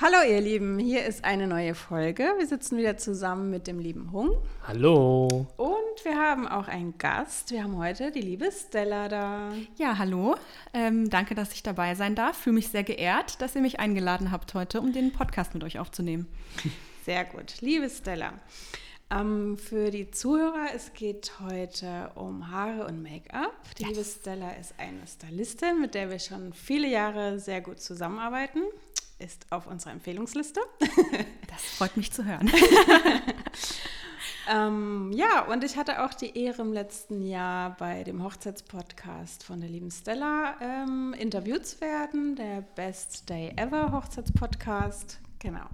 Hallo ihr Lieben, hier ist eine neue Folge. Wir sitzen wieder zusammen mit dem lieben Hung. Hallo. Und wir haben auch einen Gast. Wir haben heute die liebe Stella da. Ja, hallo. Ähm, danke, dass ich dabei sein darf. Fühle mich sehr geehrt, dass ihr mich eingeladen habt heute, um den Podcast mit euch aufzunehmen. Sehr gut. Liebe Stella, ähm, für die Zuhörer, es geht heute um Haare und Make-up. Die yes. liebe Stella ist eine Stylistin, mit der wir schon viele Jahre sehr gut zusammenarbeiten ist auf unserer Empfehlungsliste. Das freut mich zu hören. ähm, ja, und ich hatte auch die Ehre im letzten Jahr bei dem Hochzeitspodcast von der lieben Stella ähm, interviewt zu werden, der Best Day Ever Hochzeitspodcast. Genau.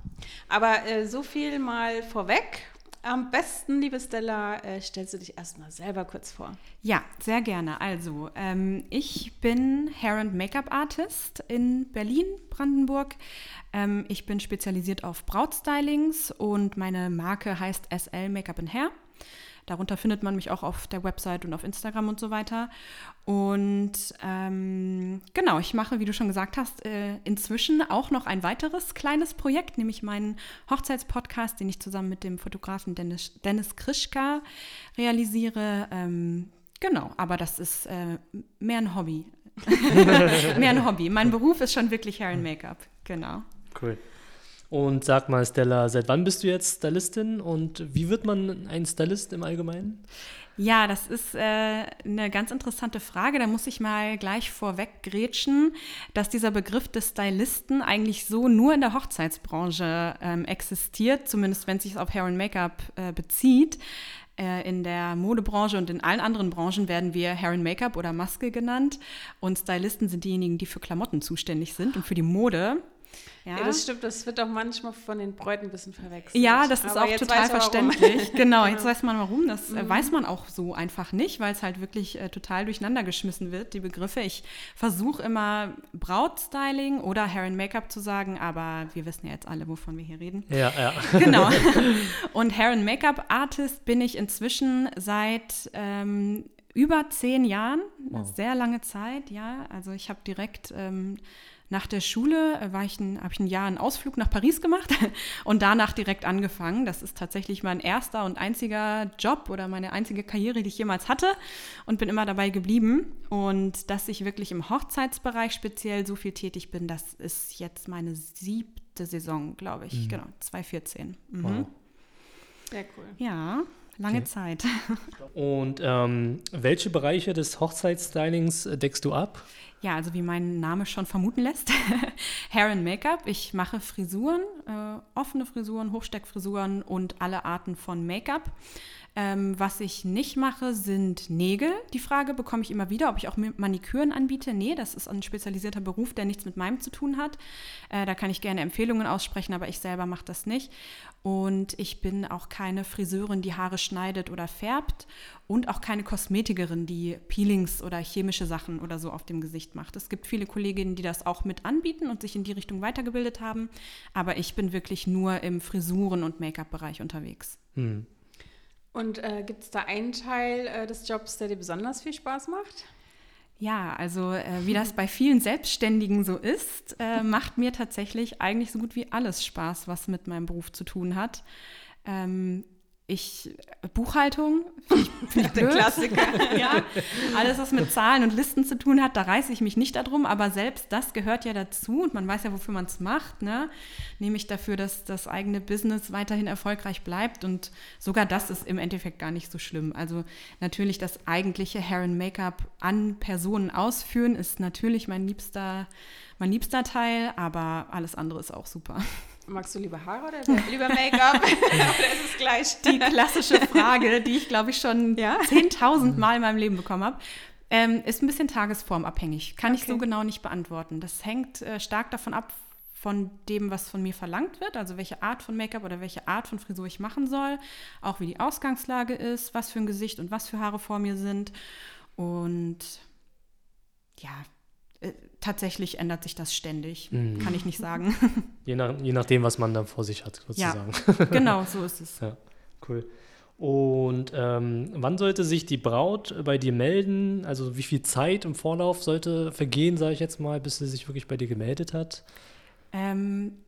Aber äh, so viel mal vorweg. Am besten, liebe Stella, äh, stellst du dich erstmal selber kurz vor. Ja, sehr gerne. Also, ähm, ich bin Hair- and Make-up-Artist in Berlin, Brandenburg. Ähm, ich bin spezialisiert auf Brautstylings und meine Marke heißt SL Make-up and Hair. Darunter findet man mich auch auf der Website und auf Instagram und so weiter. Und ähm, genau, ich mache, wie du schon gesagt hast, äh, inzwischen auch noch ein weiteres kleines Projekt, nämlich meinen Hochzeitspodcast, den ich zusammen mit dem Fotografen Dennis, Dennis Krischka realisiere. Ähm, genau, aber das ist äh, mehr ein Hobby. mehr ein Hobby. Mein Beruf ist schon wirklich Hair and Make-up. Genau. Cool. Und sag mal, Stella, seit wann bist du jetzt Stylistin und wie wird man ein Stylist im Allgemeinen? Ja, das ist äh, eine ganz interessante Frage. Da muss ich mal gleich vorweg grätschen, dass dieser Begriff des Stylisten eigentlich so nur in der Hochzeitsbranche ähm, existiert, zumindest wenn es sich auf Hair und Make-up äh, bezieht. Äh, in der Modebranche und in allen anderen Branchen werden wir Hair and Make-up oder Maske genannt. Und Stylisten sind diejenigen, die für Klamotten zuständig sind und für die Mode. Ja. ja. das stimmt. Das wird auch manchmal von den Bräuten ein bisschen verwechselt. Ja, das ist Aber auch total verständlich. genau, jetzt weiß man warum. Das äh, mhm. weiß man auch so einfach nicht, weil es halt wirklich äh, total durcheinander geschmissen wird, die Begriffe. Ich versuche immer Brautstyling oder Hair and Make-up zu sagen, aber wir wissen ja jetzt alle, wovon wir hier reden. Ja, ja. Genau. Und Hair and Make-up Artist bin ich inzwischen seit ähm, über zehn Jahren. Wow. Sehr lange Zeit, ja. Also ich habe direkt ähm, nach der Schule äh, habe ich ein Jahr einen Ausflug nach Paris gemacht und danach direkt angefangen. Das ist tatsächlich mein erster und einziger Job oder meine einzige Karriere, die ich jemals hatte und bin immer dabei geblieben. Und dass ich wirklich im Hochzeitsbereich speziell so viel tätig bin, das ist jetzt meine siebte Saison, glaube ich. Mhm. Genau, 2014. Mhm. Wow. Sehr cool. Ja. Lange okay. Zeit. Und ähm, welche Bereiche des Hochzeitsstylings deckst du ab? Ja, also wie mein Name schon vermuten lässt, Hair and Make-up. Ich mache Frisuren, äh, offene Frisuren, Hochsteckfrisuren und alle Arten von Make-up. Ähm, was ich nicht mache, sind Nägel. Die Frage bekomme ich immer wieder, ob ich auch Maniküren anbiete. Nee, das ist ein spezialisierter Beruf, der nichts mit meinem zu tun hat. Äh, da kann ich gerne Empfehlungen aussprechen, aber ich selber mache das nicht. Und ich bin auch keine Friseurin, die Haare schneidet oder färbt und auch keine Kosmetikerin, die Peelings oder chemische Sachen oder so auf dem Gesicht macht. Es gibt viele Kolleginnen, die das auch mit anbieten und sich in die Richtung weitergebildet haben, aber ich bin wirklich nur im Frisuren- und Make-up-Bereich unterwegs. Hm. Und äh, gibt es da einen Teil äh, des Jobs, der dir besonders viel Spaß macht? Ja, also äh, wie das bei vielen Selbstständigen so ist, äh, macht mir tatsächlich eigentlich so gut wie alles Spaß, was mit meinem Beruf zu tun hat. Ähm, ich Buchhaltung, ich, ich der Klassiker. ja, alles, was mit Zahlen und Listen zu tun hat, da reiße ich mich nicht darum, aber selbst das gehört ja dazu und man weiß ja, wofür man es macht, ne? Nämlich dafür, dass das eigene Business weiterhin erfolgreich bleibt und sogar das ist im Endeffekt gar nicht so schlimm. Also natürlich das eigentliche Hair and Make-up an Personen ausführen ist natürlich mein liebster, mein liebster Teil, aber alles andere ist auch super. Magst du lieber Haare oder lieber Make-up? oder ist es gleich? Die klassische Frage, die ich, glaube ich, schon ja? 10.000 Mal in meinem Leben bekommen habe. Ähm, ist ein bisschen tagesformabhängig. Kann okay. ich so genau nicht beantworten. Das hängt äh, stark davon ab, von dem, was von mir verlangt wird, also welche Art von Make-up oder welche Art von Frisur ich machen soll, auch wie die Ausgangslage ist, was für ein Gesicht und was für Haare vor mir sind. Und ja, äh, tatsächlich ändert sich das ständig, mhm. kann ich nicht sagen. Je, nach, je nachdem, was man da vor sich hat, sozusagen. Ja, genau, so ist es. Ja, cool. Und ähm, wann sollte sich die Braut bei dir melden? Also wie viel Zeit im Vorlauf sollte vergehen, sage ich jetzt mal, bis sie sich wirklich bei dir gemeldet hat? Ähm,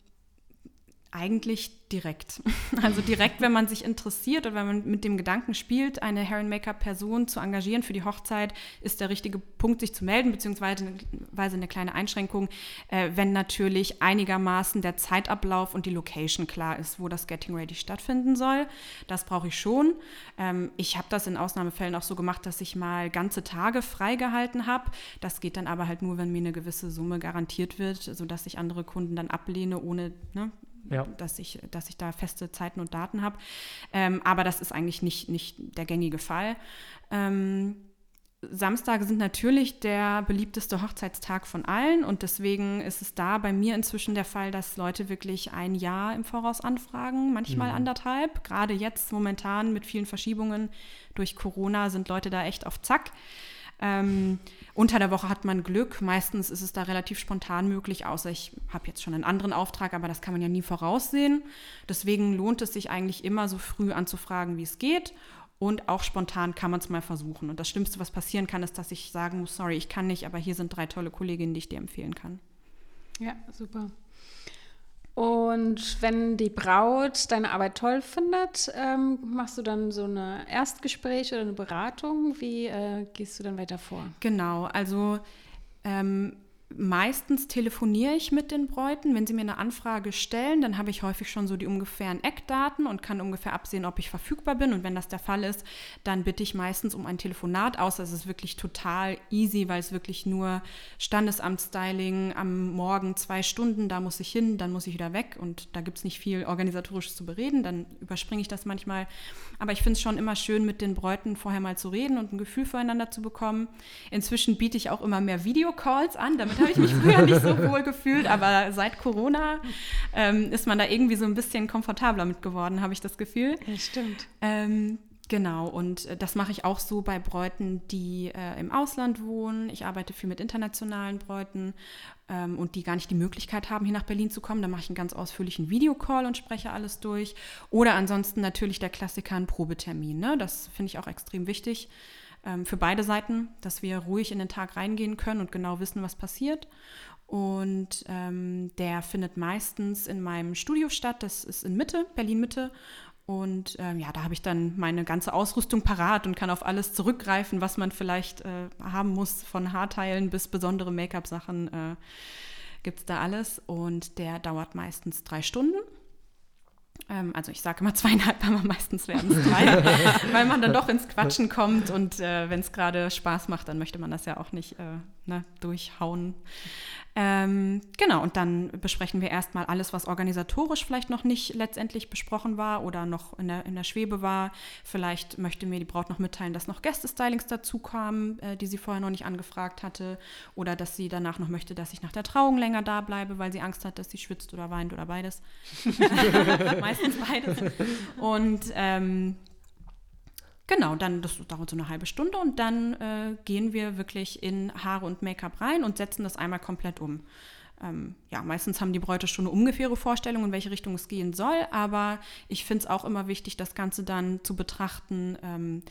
eigentlich direkt. Also direkt, wenn man sich interessiert oder wenn man mit dem Gedanken spielt, eine Hair-Make-up-Person zu engagieren für die Hochzeit, ist der richtige Punkt, sich zu melden, beziehungsweise eine kleine Einschränkung, äh, wenn natürlich einigermaßen der Zeitablauf und die Location klar ist, wo das Getting Ready stattfinden soll. Das brauche ich schon. Ähm, ich habe das in Ausnahmefällen auch so gemacht, dass ich mal ganze Tage freigehalten habe. Das geht dann aber halt nur, wenn mir eine gewisse Summe garantiert wird, sodass ich andere Kunden dann ablehne, ohne ne, ja. dass, ich, dass ich da feste Zeiten und Daten habe. Ähm, aber das ist eigentlich nicht, nicht der gängige Fall. Ähm, Samstage sind natürlich der beliebteste Hochzeitstag von allen und deswegen ist es da bei mir inzwischen der Fall, dass Leute wirklich ein Jahr im Voraus anfragen, manchmal mhm. anderthalb. Gerade jetzt momentan mit vielen Verschiebungen durch Corona sind Leute da echt auf Zack. Ähm, unter der Woche hat man Glück. Meistens ist es da relativ spontan möglich, außer ich habe jetzt schon einen anderen Auftrag, aber das kann man ja nie voraussehen. Deswegen lohnt es sich eigentlich immer so früh anzufragen, wie es geht. Und auch spontan kann man es mal versuchen. Und das Schlimmste, was passieren kann, ist, dass ich sagen muss, sorry, ich kann nicht, aber hier sind drei tolle Kolleginnen, die ich dir empfehlen kann. Ja, super. Und wenn die Braut deine Arbeit toll findet, ähm, machst du dann so ein Erstgespräch oder eine Beratung? Wie äh, gehst du dann weiter vor? Genau, also ähm, Meistens telefoniere ich mit den Bräuten. Wenn sie mir eine Anfrage stellen, dann habe ich häufig schon so die ungefähren Eckdaten und kann ungefähr absehen, ob ich verfügbar bin. Und wenn das der Fall ist, dann bitte ich meistens um ein Telefonat, außer es ist wirklich total easy, weil es wirklich nur Standesamtsstyling am Morgen zwei Stunden, da muss ich hin, dann muss ich wieder weg und da gibt es nicht viel organisatorisches zu bereden. Dann überspringe ich das manchmal. Aber ich finde es schon immer schön, mit den Bräuten vorher mal zu reden und ein Gefühl füreinander zu bekommen. Inzwischen biete ich auch immer mehr Videocalls an, damit habe ich mich früher nicht so wohl gefühlt, aber seit Corona ähm, ist man da irgendwie so ein bisschen komfortabler mit geworden, habe ich das Gefühl. Ja, stimmt. Ähm, Genau, und äh, das mache ich auch so bei Bräuten, die äh, im Ausland wohnen. Ich arbeite viel mit internationalen Bräuten ähm, und die gar nicht die Möglichkeit haben, hier nach Berlin zu kommen. Da mache ich einen ganz ausführlichen Videocall und spreche alles durch. Oder ansonsten natürlich der Klassiker, ein Probetermin. Ne? Das finde ich auch extrem wichtig für beide Seiten, dass wir ruhig in den Tag reingehen können und genau wissen, was passiert. Und ähm, der findet meistens in meinem Studio statt. Das ist in Mitte, Berlin Mitte. Und ähm, ja, da habe ich dann meine ganze Ausrüstung parat und kann auf alles zurückgreifen, was man vielleicht äh, haben muss, von Haarteilen bis besondere Make-up-Sachen äh, gibt es da alles. Und der dauert meistens drei Stunden. Ähm, also ich sage immer zweieinhalb, aber meistens werden es drei, weil man dann doch ins Quatschen kommt und äh, wenn es gerade Spaß macht, dann möchte man das ja auch nicht äh, ne, durchhauen. Ähm, genau, und dann besprechen wir erstmal alles, was organisatorisch vielleicht noch nicht letztendlich besprochen war oder noch in der, in der Schwebe war. Vielleicht möchte mir die Braut noch mitteilen, dass noch Gästestylings dazu kamen, äh, die sie vorher noch nicht angefragt hatte. Oder dass sie danach noch möchte, dass ich nach der Trauung länger da bleibe, weil sie Angst hat, dass sie schwitzt oder weint oder beides. Meistens beides. Und ähm, Genau, dann das dauert so eine halbe Stunde und dann äh, gehen wir wirklich in Haare und Make-up rein und setzen das einmal komplett um. Ähm, ja, meistens haben die Bräute schon eine ungefähre Vorstellung, in welche Richtung es gehen soll, aber ich finde es auch immer wichtig, das Ganze dann zu betrachten ähm,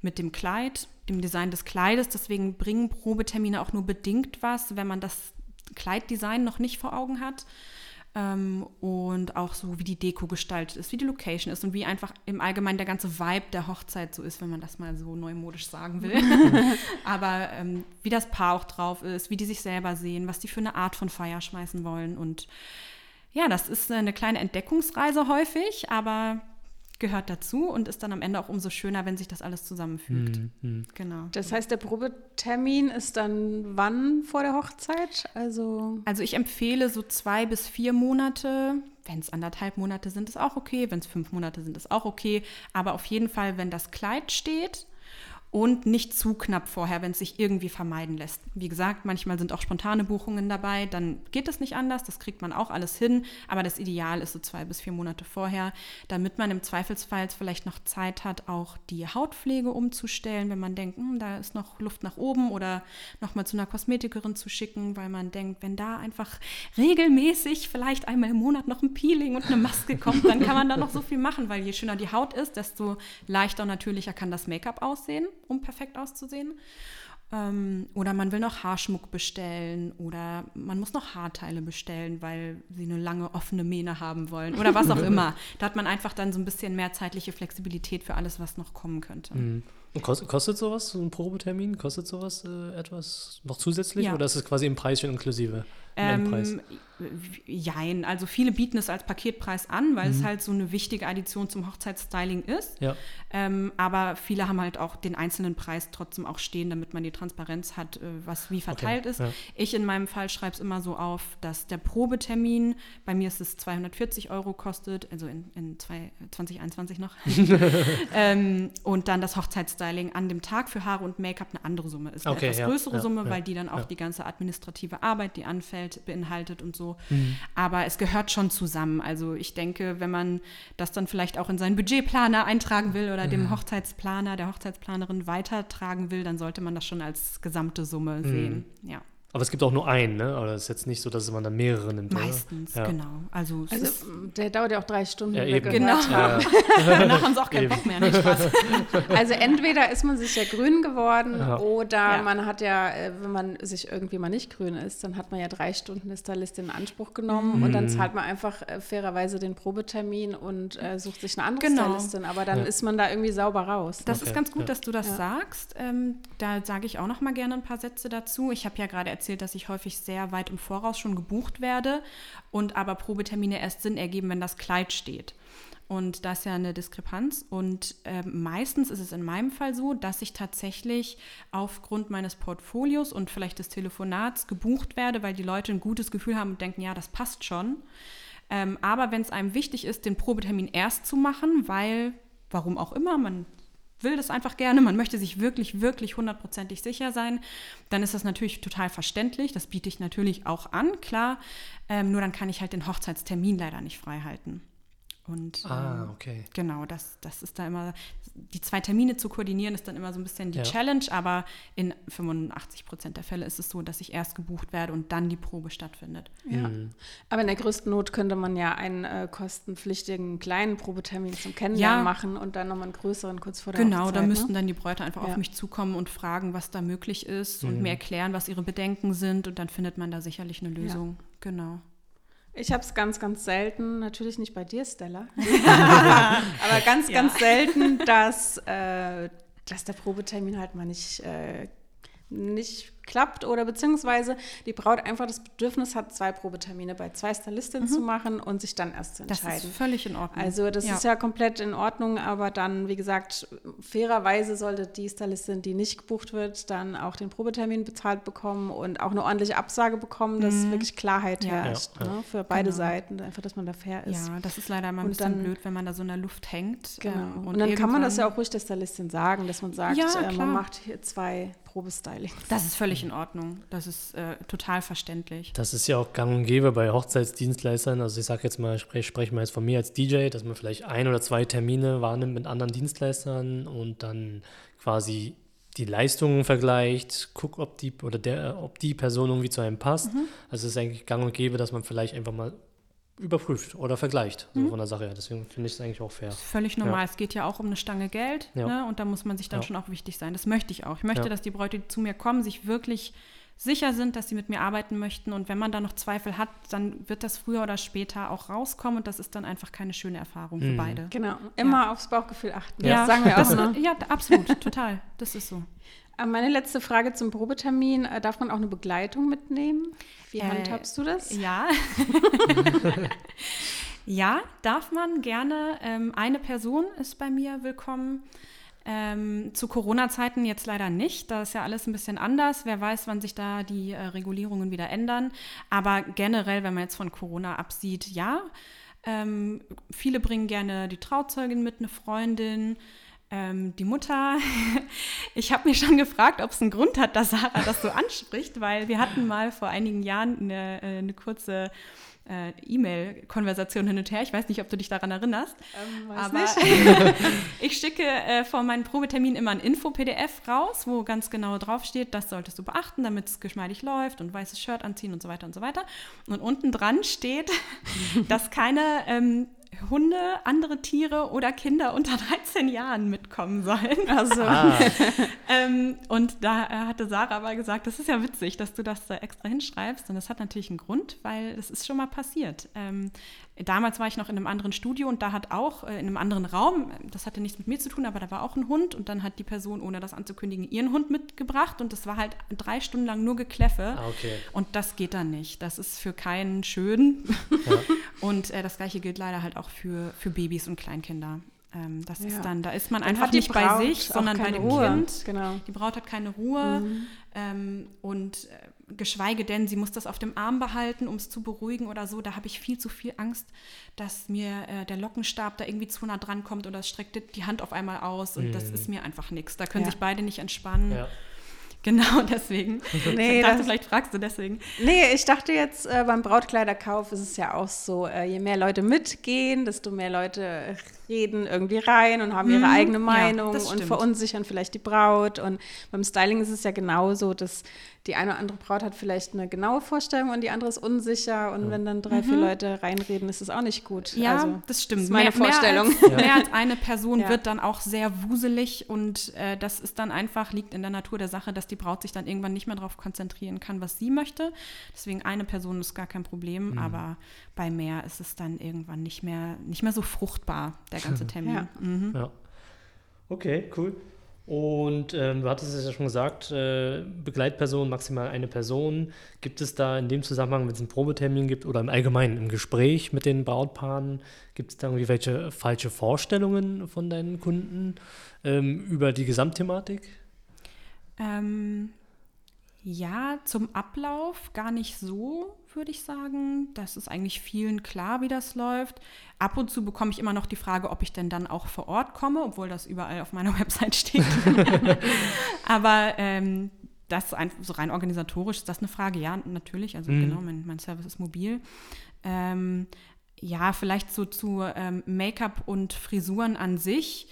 mit dem Kleid, dem Design des Kleides. Deswegen bringen Probetermine auch nur bedingt was, wenn man das Kleiddesign noch nicht vor Augen hat. Ähm, und auch so, wie die Deko gestaltet ist, wie die Location ist und wie einfach im Allgemeinen der ganze Vibe der Hochzeit so ist, wenn man das mal so neumodisch sagen will. Aber ähm, wie das Paar auch drauf ist, wie die sich selber sehen, was die für eine Art von Feier schmeißen wollen. Und ja, das ist eine kleine Entdeckungsreise häufig, aber gehört dazu und ist dann am Ende auch umso schöner, wenn sich das alles zusammenfügt. Mhm. Genau. Das heißt, der Probetermin ist dann wann vor der Hochzeit? Also, also ich empfehle so zwei bis vier Monate. Wenn es anderthalb Monate sind, ist auch okay. Wenn es fünf Monate sind, ist auch okay. Aber auf jeden Fall, wenn das Kleid steht und nicht zu knapp vorher, wenn es sich irgendwie vermeiden lässt. Wie gesagt, manchmal sind auch spontane Buchungen dabei, dann geht es nicht anders, das kriegt man auch alles hin, aber das Ideal ist so zwei bis vier Monate vorher, damit man im Zweifelsfall vielleicht noch Zeit hat, auch die Hautpflege umzustellen, wenn man denkt, hm, da ist noch Luft nach oben oder nochmal zu einer Kosmetikerin zu schicken, weil man denkt, wenn da einfach regelmäßig vielleicht einmal im Monat noch ein Peeling und eine Maske kommt, dann kann man da noch so viel machen, weil je schöner die Haut ist, desto leichter und natürlicher kann das Make-up aussehen um perfekt auszusehen. Ähm, oder man will noch Haarschmuck bestellen oder man muss noch Haarteile bestellen, weil sie eine lange offene Mähne haben wollen oder was auch immer. Da hat man einfach dann so ein bisschen mehr zeitliche Flexibilität für alles, was noch kommen könnte. Mhm. Kostet, kostet sowas, so ein Probetermin? Kostet sowas äh, etwas noch zusätzlich ja. oder ist es quasi im Preis schon inklusive? Ähm, jein, also viele bieten es als Paketpreis an, weil mhm. es halt so eine wichtige Addition zum Hochzeitsstyling ist. Ja. Ähm, aber viele haben halt auch den einzelnen Preis trotzdem auch stehen, damit man die Transparenz hat, äh, was wie verteilt okay. ist. Ja. Ich in meinem Fall schreibe es immer so auf, dass der Probetermin, bei mir ist es 240 Euro kostet, also in, in zwei, 2021 noch. ähm, und dann das Hochzeitsstyling an dem Tag für Haare und Make-up eine andere Summe ist. Eine okay, etwas ja, größere Summe, weil die dann auch die ganze administrative Arbeit, die anfällt, beinhaltet und so. Mhm. Aber es gehört schon zusammen. Also ich denke, wenn man das dann vielleicht auch in seinen Budgetplaner eintragen will oder dem Hochzeitsplaner, der Hochzeitsplanerin weitertragen will, dann sollte man das schon als gesamte Summe mhm. sehen. Ja. Aber es gibt auch nur einen, ne? Oder es ist jetzt nicht so, dass man dann mehrere nimmt. Meistens, ja. genau. Also, also der dauert ja auch drei Stunden. Ja, eben. Genau. Ja, Danach haben sie auch keinen Bock mehr. Nicht Spaß. Also entweder ist man sich ja grün geworden oder man hat ja, äh, wenn man sich irgendwie mal nicht grün ist, dann hat man ja drei Stunden Stylistin in Anspruch genommen mhm. und dann zahlt man einfach äh, fairerweise den Probetermin und äh, sucht sich eine andere genau. Stylistin. Aber dann ist man da irgendwie sauber raus. Das okay. ist ganz gut, dass du das sagst. Ähm, da sage ich auch noch mal gerne ein paar Sätze dazu. Ich habe ja gerade erzählt, dass ich häufig sehr weit im Voraus schon gebucht werde und aber Probetermine erst Sinn ergeben, wenn das Kleid steht. Und das ist ja eine Diskrepanz. Und äh, meistens ist es in meinem Fall so, dass ich tatsächlich aufgrund meines Portfolios und vielleicht des Telefonats gebucht werde, weil die Leute ein gutes Gefühl haben und denken, ja, das passt schon. Ähm, aber wenn es einem wichtig ist, den Probetermin erst zu machen, weil, warum auch immer, man will das einfach gerne, man möchte sich wirklich, wirklich hundertprozentig sicher sein, dann ist das natürlich total verständlich. Das biete ich natürlich auch an, klar. Ähm, nur dann kann ich halt den Hochzeitstermin leider nicht frei halten. Und ah, ähm, okay. genau, das, das ist da immer, die zwei Termine zu koordinieren, ist dann immer so ein bisschen die ja. Challenge, aber in 85 Prozent der Fälle ist es so, dass ich erst gebucht werde und dann die Probe stattfindet. Ja. Mhm. Aber in der größten Not könnte man ja einen äh, kostenpflichtigen kleinen Probetermin zum Kennenlernen ja. machen und dann nochmal einen größeren kurz vor der Genau, Hochzeit, da ne? müssten dann die Bräute einfach auf mich zukommen und fragen, was da möglich ist mhm. und mir erklären, was ihre Bedenken sind und dann findet man da sicherlich eine Lösung. Genau. Ich habe es ganz, ganz selten, natürlich nicht bei dir, Stella, aber ganz, ja. ganz selten, dass, äh, dass der Probetermin halt mal nicht, äh, nicht klappt oder beziehungsweise die Braut einfach das Bedürfnis hat, zwei Probetermine bei zwei Stylistinnen mhm. zu machen und sich dann erst zu entscheiden. Das ist völlig in Ordnung. Also das ja. ist ja komplett in Ordnung, aber dann, wie gesagt, fairerweise sollte die Stylistin, die nicht gebucht wird, dann auch den Probetermin bezahlt bekommen und auch eine ordentliche Absage bekommen, dass mhm. wirklich Klarheit ja. herrscht ja, ne, für beide genau. Seiten, einfach, dass man da fair ist. Ja, das ist leider immer ein bisschen dann, blöd, wenn man da so in der Luft hängt. Genau. Ähm, und, und, dann kann man das ja auch ruhig der Stylistin sagen, dass man sagt, äh, man macht hier zwei Probestyling. Das ist völlig in Ordnung. Das ist äh, total verständlich. Das ist ja auch gang und gäbe bei Hochzeitsdienstleistern. Also ich sage jetzt mal, ich spreche sprech mal jetzt von mir als DJ, dass man vielleicht ein oder zwei Termine wahrnimmt mit anderen Dienstleistern und dann quasi die Leistungen vergleicht, guckt, ob die oder der, ob die Person irgendwie zu einem passt. Mhm. Also es ist eigentlich gang und gäbe, dass man vielleicht einfach mal überprüft oder vergleicht so mhm. von der Sache her. Deswegen finde ich es eigentlich auch fair. völlig normal. Ja. Es geht ja auch um eine Stange Geld ja. ne? und da muss man sich dann ja. schon auch wichtig sein. Das möchte ich auch. Ich möchte, dass die Bräute, die zu mir kommen, sich wirklich sicher sind, dass sie mit mir arbeiten möchten. Und wenn man da noch Zweifel hat, dann wird das früher oder später auch rauskommen und das ist dann einfach keine schöne Erfahrung für mhm. beide. Genau, immer aufs Bauchgefühl achten. Ja, das sagen wir auch. Ne? Ja, absolut, total. Das ist so. Äh, meine letzte Frage zum Probetermin. Äh, darf man auch eine Begleitung mitnehmen? Wie äh, handhabst du das? Ja. ja, darf man gerne. Ähm, eine Person ist bei mir willkommen. Ähm, zu Corona-Zeiten jetzt leider nicht. Da ist ja alles ein bisschen anders. Wer weiß, wann sich da die äh, Regulierungen wieder ändern. Aber generell, wenn man jetzt von Corona absieht, ja. Ähm, viele bringen gerne die Trauzeugin mit, eine Freundin. Ähm, die Mutter, ich habe mich schon gefragt, ob es einen Grund hat, dass Sarah das so anspricht, weil wir hatten mal vor einigen Jahren eine, äh, eine kurze äh, E-Mail-Konversation hin und her. Ich weiß nicht, ob du dich daran erinnerst. Ähm, aber ich schicke äh, vor meinem Probetermin immer ein Info-PDF raus, wo ganz genau draufsteht, das solltest du beachten, damit es geschmeidig läuft und weißes Shirt anziehen und so weiter und so weiter. Und unten dran steht, dass keine ähm, Hunde, andere Tiere oder Kinder unter 13 Jahren mitkommen sollen. Also. Ah, Ähm, und da äh, hatte Sarah aber gesagt, das ist ja witzig, dass du das da extra hinschreibst. Und das hat natürlich einen Grund, weil das ist schon mal passiert. Ähm, damals war ich noch in einem anderen Studio und da hat auch äh, in einem anderen Raum, das hatte nichts mit mir zu tun, aber da war auch ein Hund und dann hat die Person, ohne das anzukündigen, ihren Hund mitgebracht und das war halt drei Stunden lang nur Gekläffe. ah, okay. Und das geht dann nicht. Das ist für keinen schön. Ja. Und äh, das gleiche gilt leider halt auch für, für Babys und Kleinkinder. Ähm, das Ja. ist dann, da ist man Dann einfach nicht bei sich, sondern bei dem Ruhe. Kind. Genau. Die Braut hat keine Ruhe ähm, und äh, geschweige denn, sie muss das auf dem Arm behalten, um es zu beruhigen oder so. Da habe ich viel zu viel Angst, dass mir äh, der Lockenstab da irgendwie zu nah dran kommt oder es streckt die Hand auf einmal aus und das ist mir einfach nichts. Da können Ja. sich beide nicht entspannen. Ja. Genau deswegen. Nee, ich dachte, das- vielleicht fragst du deswegen. Nee, ich dachte jetzt, äh, beim Brautkleiderkauf ist es ja auch so, äh, je mehr Leute mitgehen, desto mehr Leute reden irgendwie rein und haben ihre Mhm, eigene ja, Meinung das und verunsichern vielleicht die Braut. Und beim Styling ist es ja genauso, dass die eine oder andere Braut hat vielleicht eine genaue Vorstellung und die andere ist unsicher. Und wenn dann drei, vier Leute reinreden, ist es auch nicht gut. Mhm. Ja, also, das stimmt. ist meine Vorstellung. Mehr als, mehr als eine Person Ja. wird dann auch sehr wuselig und äh, das ist dann einfach, liegt in der Natur der Sache, dass die Braut sich dann irgendwann nicht mehr darauf konzentrieren kann, was sie möchte. Deswegen eine Person ist gar kein Problem, aber bei mehr ist es dann irgendwann nicht mehr, nicht mehr so fruchtbar, der ganze Termin. Ja. Mhm. Ja. Okay, cool. Und ähm, du hattest es ja schon gesagt, äh, Begleitperson, maximal eine Person. Gibt es da in dem Zusammenhang, wenn es einen Probetermin gibt oder im Allgemeinen im Gespräch mit den Brautpaaren, gibt es da irgendwie welche falsche Vorstellungen von deinen Kunden ähm, über die Gesamtthematik? Ähm, ja, zum Ablauf gar nicht so, würde ich sagen. Das ist eigentlich vielen klar, wie das läuft. Ab und zu bekomme ich immer noch die Frage, ob ich denn dann auch vor Ort komme, obwohl das überall auf meiner Website steht. Aber ähm, das ein, so rein organisatorisch ist das eine Frage. Ja, natürlich. Also Mhm. genau, mein, mein Service ist mobil. Ähm, ja, vielleicht so zu ähm, Make-up und Frisuren an sich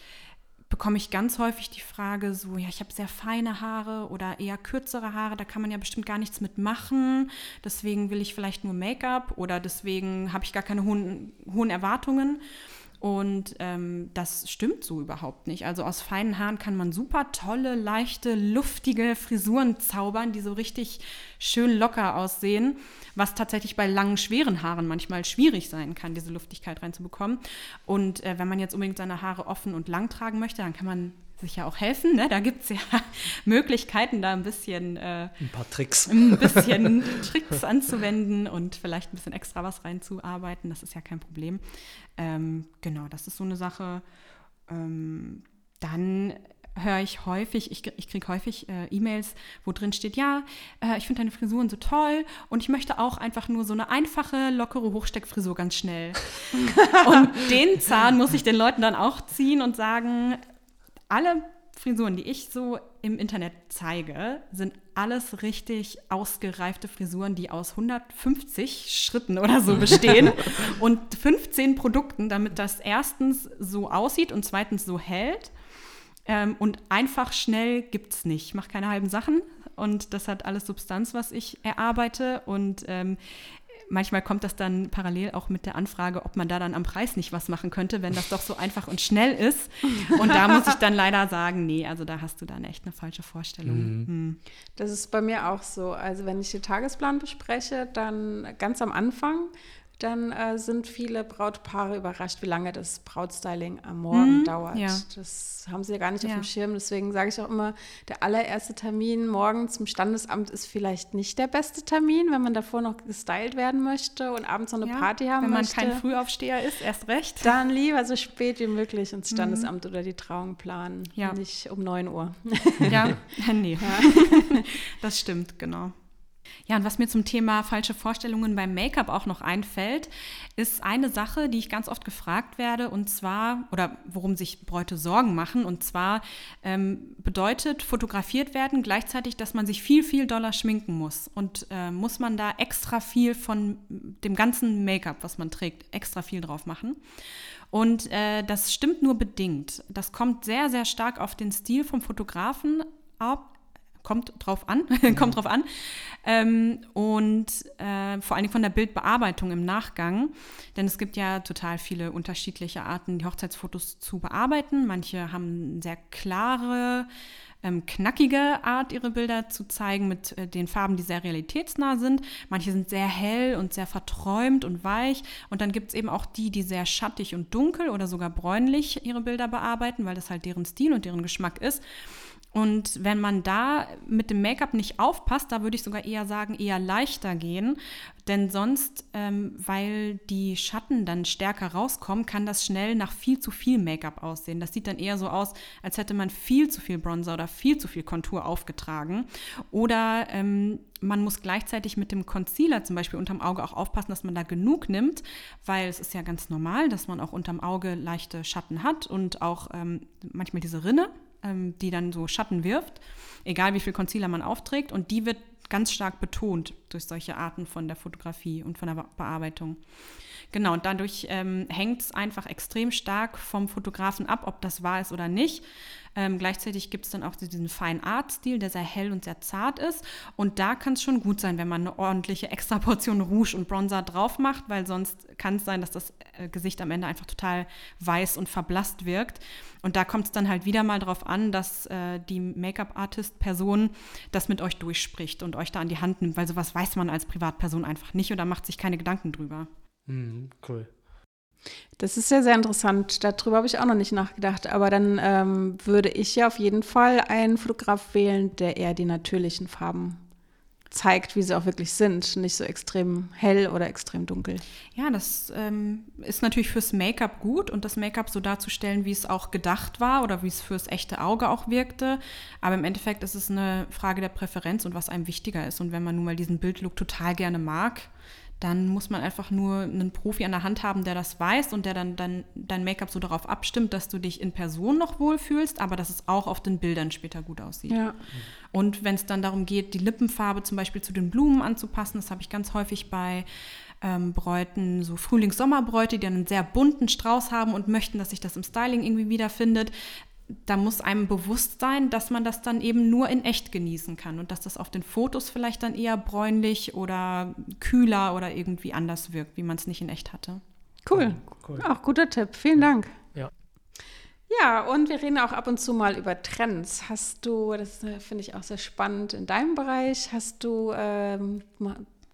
bekomme ich ganz häufig die Frage so, ja, ich habe sehr feine Haare oder eher kürzere Haare, da kann man ja bestimmt gar nichts mit machen. Deswegen will ich vielleicht nur Make-up oder deswegen habe ich gar keine hohen, hohen Erwartungen. Und ähm, das stimmt so überhaupt nicht. Also aus feinen Haaren kann man super tolle, leichte, luftige Frisuren zaubern, die so richtig schön locker aussehen, was tatsächlich bei langen, schweren Haaren manchmal schwierig sein kann, diese Luftigkeit reinzubekommen. Und äh, wenn man jetzt unbedingt seine Haare offen und lang tragen möchte, dann kann man sich ja auch helfen. Ne? Da gibt es ja Möglichkeiten, da ein bisschen äh, Ein paar Tricks. ein bisschen Tricks anzuwenden und vielleicht ein bisschen extra was reinzuarbeiten. Das ist ja kein Problem. Ähm, genau, das ist so eine Sache. Ähm, dann höre ich häufig, ich, ich kriege häufig äh, E-Mails, wo drin steht, ja, äh, ich finde deine Frisuren so toll und ich möchte auch einfach nur so eine einfache, lockere Hochsteckfrisur ganz schnell. und den Zahn muss ich den Leuten dann auch ziehen und sagen, alle Frisuren, die ich so im Internet zeige, sind alles richtig ausgereifte Frisuren, die aus 150 Schritten oder so bestehen und 15 Produkten, damit das erstens so aussieht und zweitens so hält. Ähm, und einfach schnell gibt es nicht. Ich mache keine halben Sachen und das hat alles Substanz, was ich erarbeite. Und ähm, manchmal kommt das dann parallel auch mit der Anfrage, ob man da dann am Preis nicht was machen könnte, wenn das doch so einfach und schnell ist. Und da muss ich dann leider sagen, nee, also da hast du dann echt eine falsche Vorstellung. Hm. Das ist bei mir auch so. Also wenn ich den Tagesplan bespreche, dann ganz am Anfang, dann äh, sind viele Brautpaare überrascht, wie lange das Brautstyling am Morgen Mhm, dauert. ja. Das haben sie ja gar nicht auf Ja. dem Schirm. Deswegen sage ich auch immer, der allererste Termin morgen zum Standesamt ist vielleicht nicht der beste Termin, wenn man davor noch gestylt werden möchte und abends noch eine Ja, Party haben Wenn man möchte. kein Frühaufsteher ist, erst recht. dann lieber so spät wie möglich ins Standesamt oder die Trauung planen. Mhm. Ja. Nicht um 9 Uhr. Ja, nee. Das stimmt, genau. Ja, und was mir zum Thema falsche Vorstellungen beim Make-up auch noch einfällt, ist eine Sache, die ich ganz oft gefragt werde, und zwar, oder worum sich Bräute Sorgen machen, und zwar ähm, bedeutet fotografiert werden gleichzeitig, dass man sich viel, viel doller schminken muss. Und äh, muss man da extra viel von dem ganzen Make-up, was man trägt, extra viel drauf machen. Und äh, das stimmt nur bedingt. Das kommt sehr, sehr stark auf den Stil vom Fotografen ab, kommt drauf an, kommt drauf an. Ähm, und äh, vor allen Dingen von der Bildbearbeitung im Nachgang. Denn es gibt ja total viele unterschiedliche Arten, die Hochzeitsfotos zu bearbeiten. Manche haben sehr klare, ähm, knackige Art, ihre Bilder zu zeigen mit äh, den Farben, die sehr realitätsnah sind. Manche sind sehr hell und sehr verträumt und weich. Und dann gibt es eben auch die, die sehr schattig und dunkel oder sogar bräunlich ihre Bilder bearbeiten, weil das halt deren Stil und deren Geschmack ist. Und wenn man da mit dem Make-up nicht aufpasst, da würde ich sogar eher sagen, eher leichter gehen. Denn sonst, ähm, weil die Schatten dann stärker rauskommen, kann das schnell nach viel zu viel Make-up aussehen. Das sieht dann eher so aus, als hätte man viel zu viel Bronzer oder viel zu viel Kontur aufgetragen. Oder ähm, man muss gleichzeitig mit dem Concealer zum Beispiel unterm Auge auch aufpassen, dass man da genug nimmt, weil es ist ja ganz normal, dass man auch unterm Auge leichte Schatten hat und auch ähm, manchmal diese Rinne ähm, die dann so Schatten wirft, egal wie viel Concealer man aufträgt. Und die wird ganz stark betont durch solche Arten von der Fotografie und von der Bearbeitung. Genau, und dadurch ähm, hängt es einfach extrem stark vom Fotografen ab, ob das wahr ist oder nicht. Ähm, gleichzeitig gibt es dann auch diesen Fine Art Stil, der sehr hell und sehr zart ist. Und da kann es schon gut sein, wenn man eine ordentliche extra Portion Rouge und Bronzer drauf macht, weil sonst kann es sein, dass das äh, Gesicht am Ende einfach total weiß und verblasst wirkt. Und da kommt es dann halt wieder mal darauf an, dass äh, die Make-up-Artist-Person das mit euch durchspricht und euch da an die Hand nimmt, weil sowas weiß man als Privatperson einfach nicht oder macht sich keine Gedanken drüber. Mhm, cool. Das ist ja sehr interessant. Darüber habe ich auch noch nicht nachgedacht. Aber dann ähm, würde ich ja auf jeden Fall einen Fotograf wählen, der eher die natürlichen Farben zeigt, wie sie auch wirklich sind. Nicht so extrem hell oder extrem dunkel. Ja, das ähm, ist natürlich fürs Make-up gut und das Make-up so darzustellen, wie es auch gedacht war oder wie es fürs echte Auge auch wirkte. Aber im Endeffekt ist es eine Frage der Präferenz und was einem wichtiger ist. Und wenn man nun mal diesen Bildlook total gerne mag, dann muss man einfach nur einen Profi an der Hand haben, der das weiß und der dann, dann dein Make-up so darauf abstimmt, dass du dich in Person noch wohlfühlst, aber dass es auch auf den Bildern später gut aussieht. Ja. Und wenn es dann darum geht, die Lippenfarbe zum Beispiel zu den Blumen anzupassen, das habe ich ganz häufig bei ähm, Bräuten, so Frühlings-Sommerbräute, die einen sehr bunten Strauß haben und möchten, dass sich das im Styling irgendwie wiederfindet, da muss einem bewusst sein, dass man das dann eben nur in echt genießen kann und dass das auf den Fotos vielleicht dann eher bräunlich oder kühler oder irgendwie anders wirkt, wie man es nicht in echt hatte. Cool. cool. Auch guter Tipp. Vielen Dank. Ja. Ja, und wir reden auch ab und zu mal über Trends. Hast du, das äh, finde ich auch sehr spannend in deinem Bereich, hast du, ähm,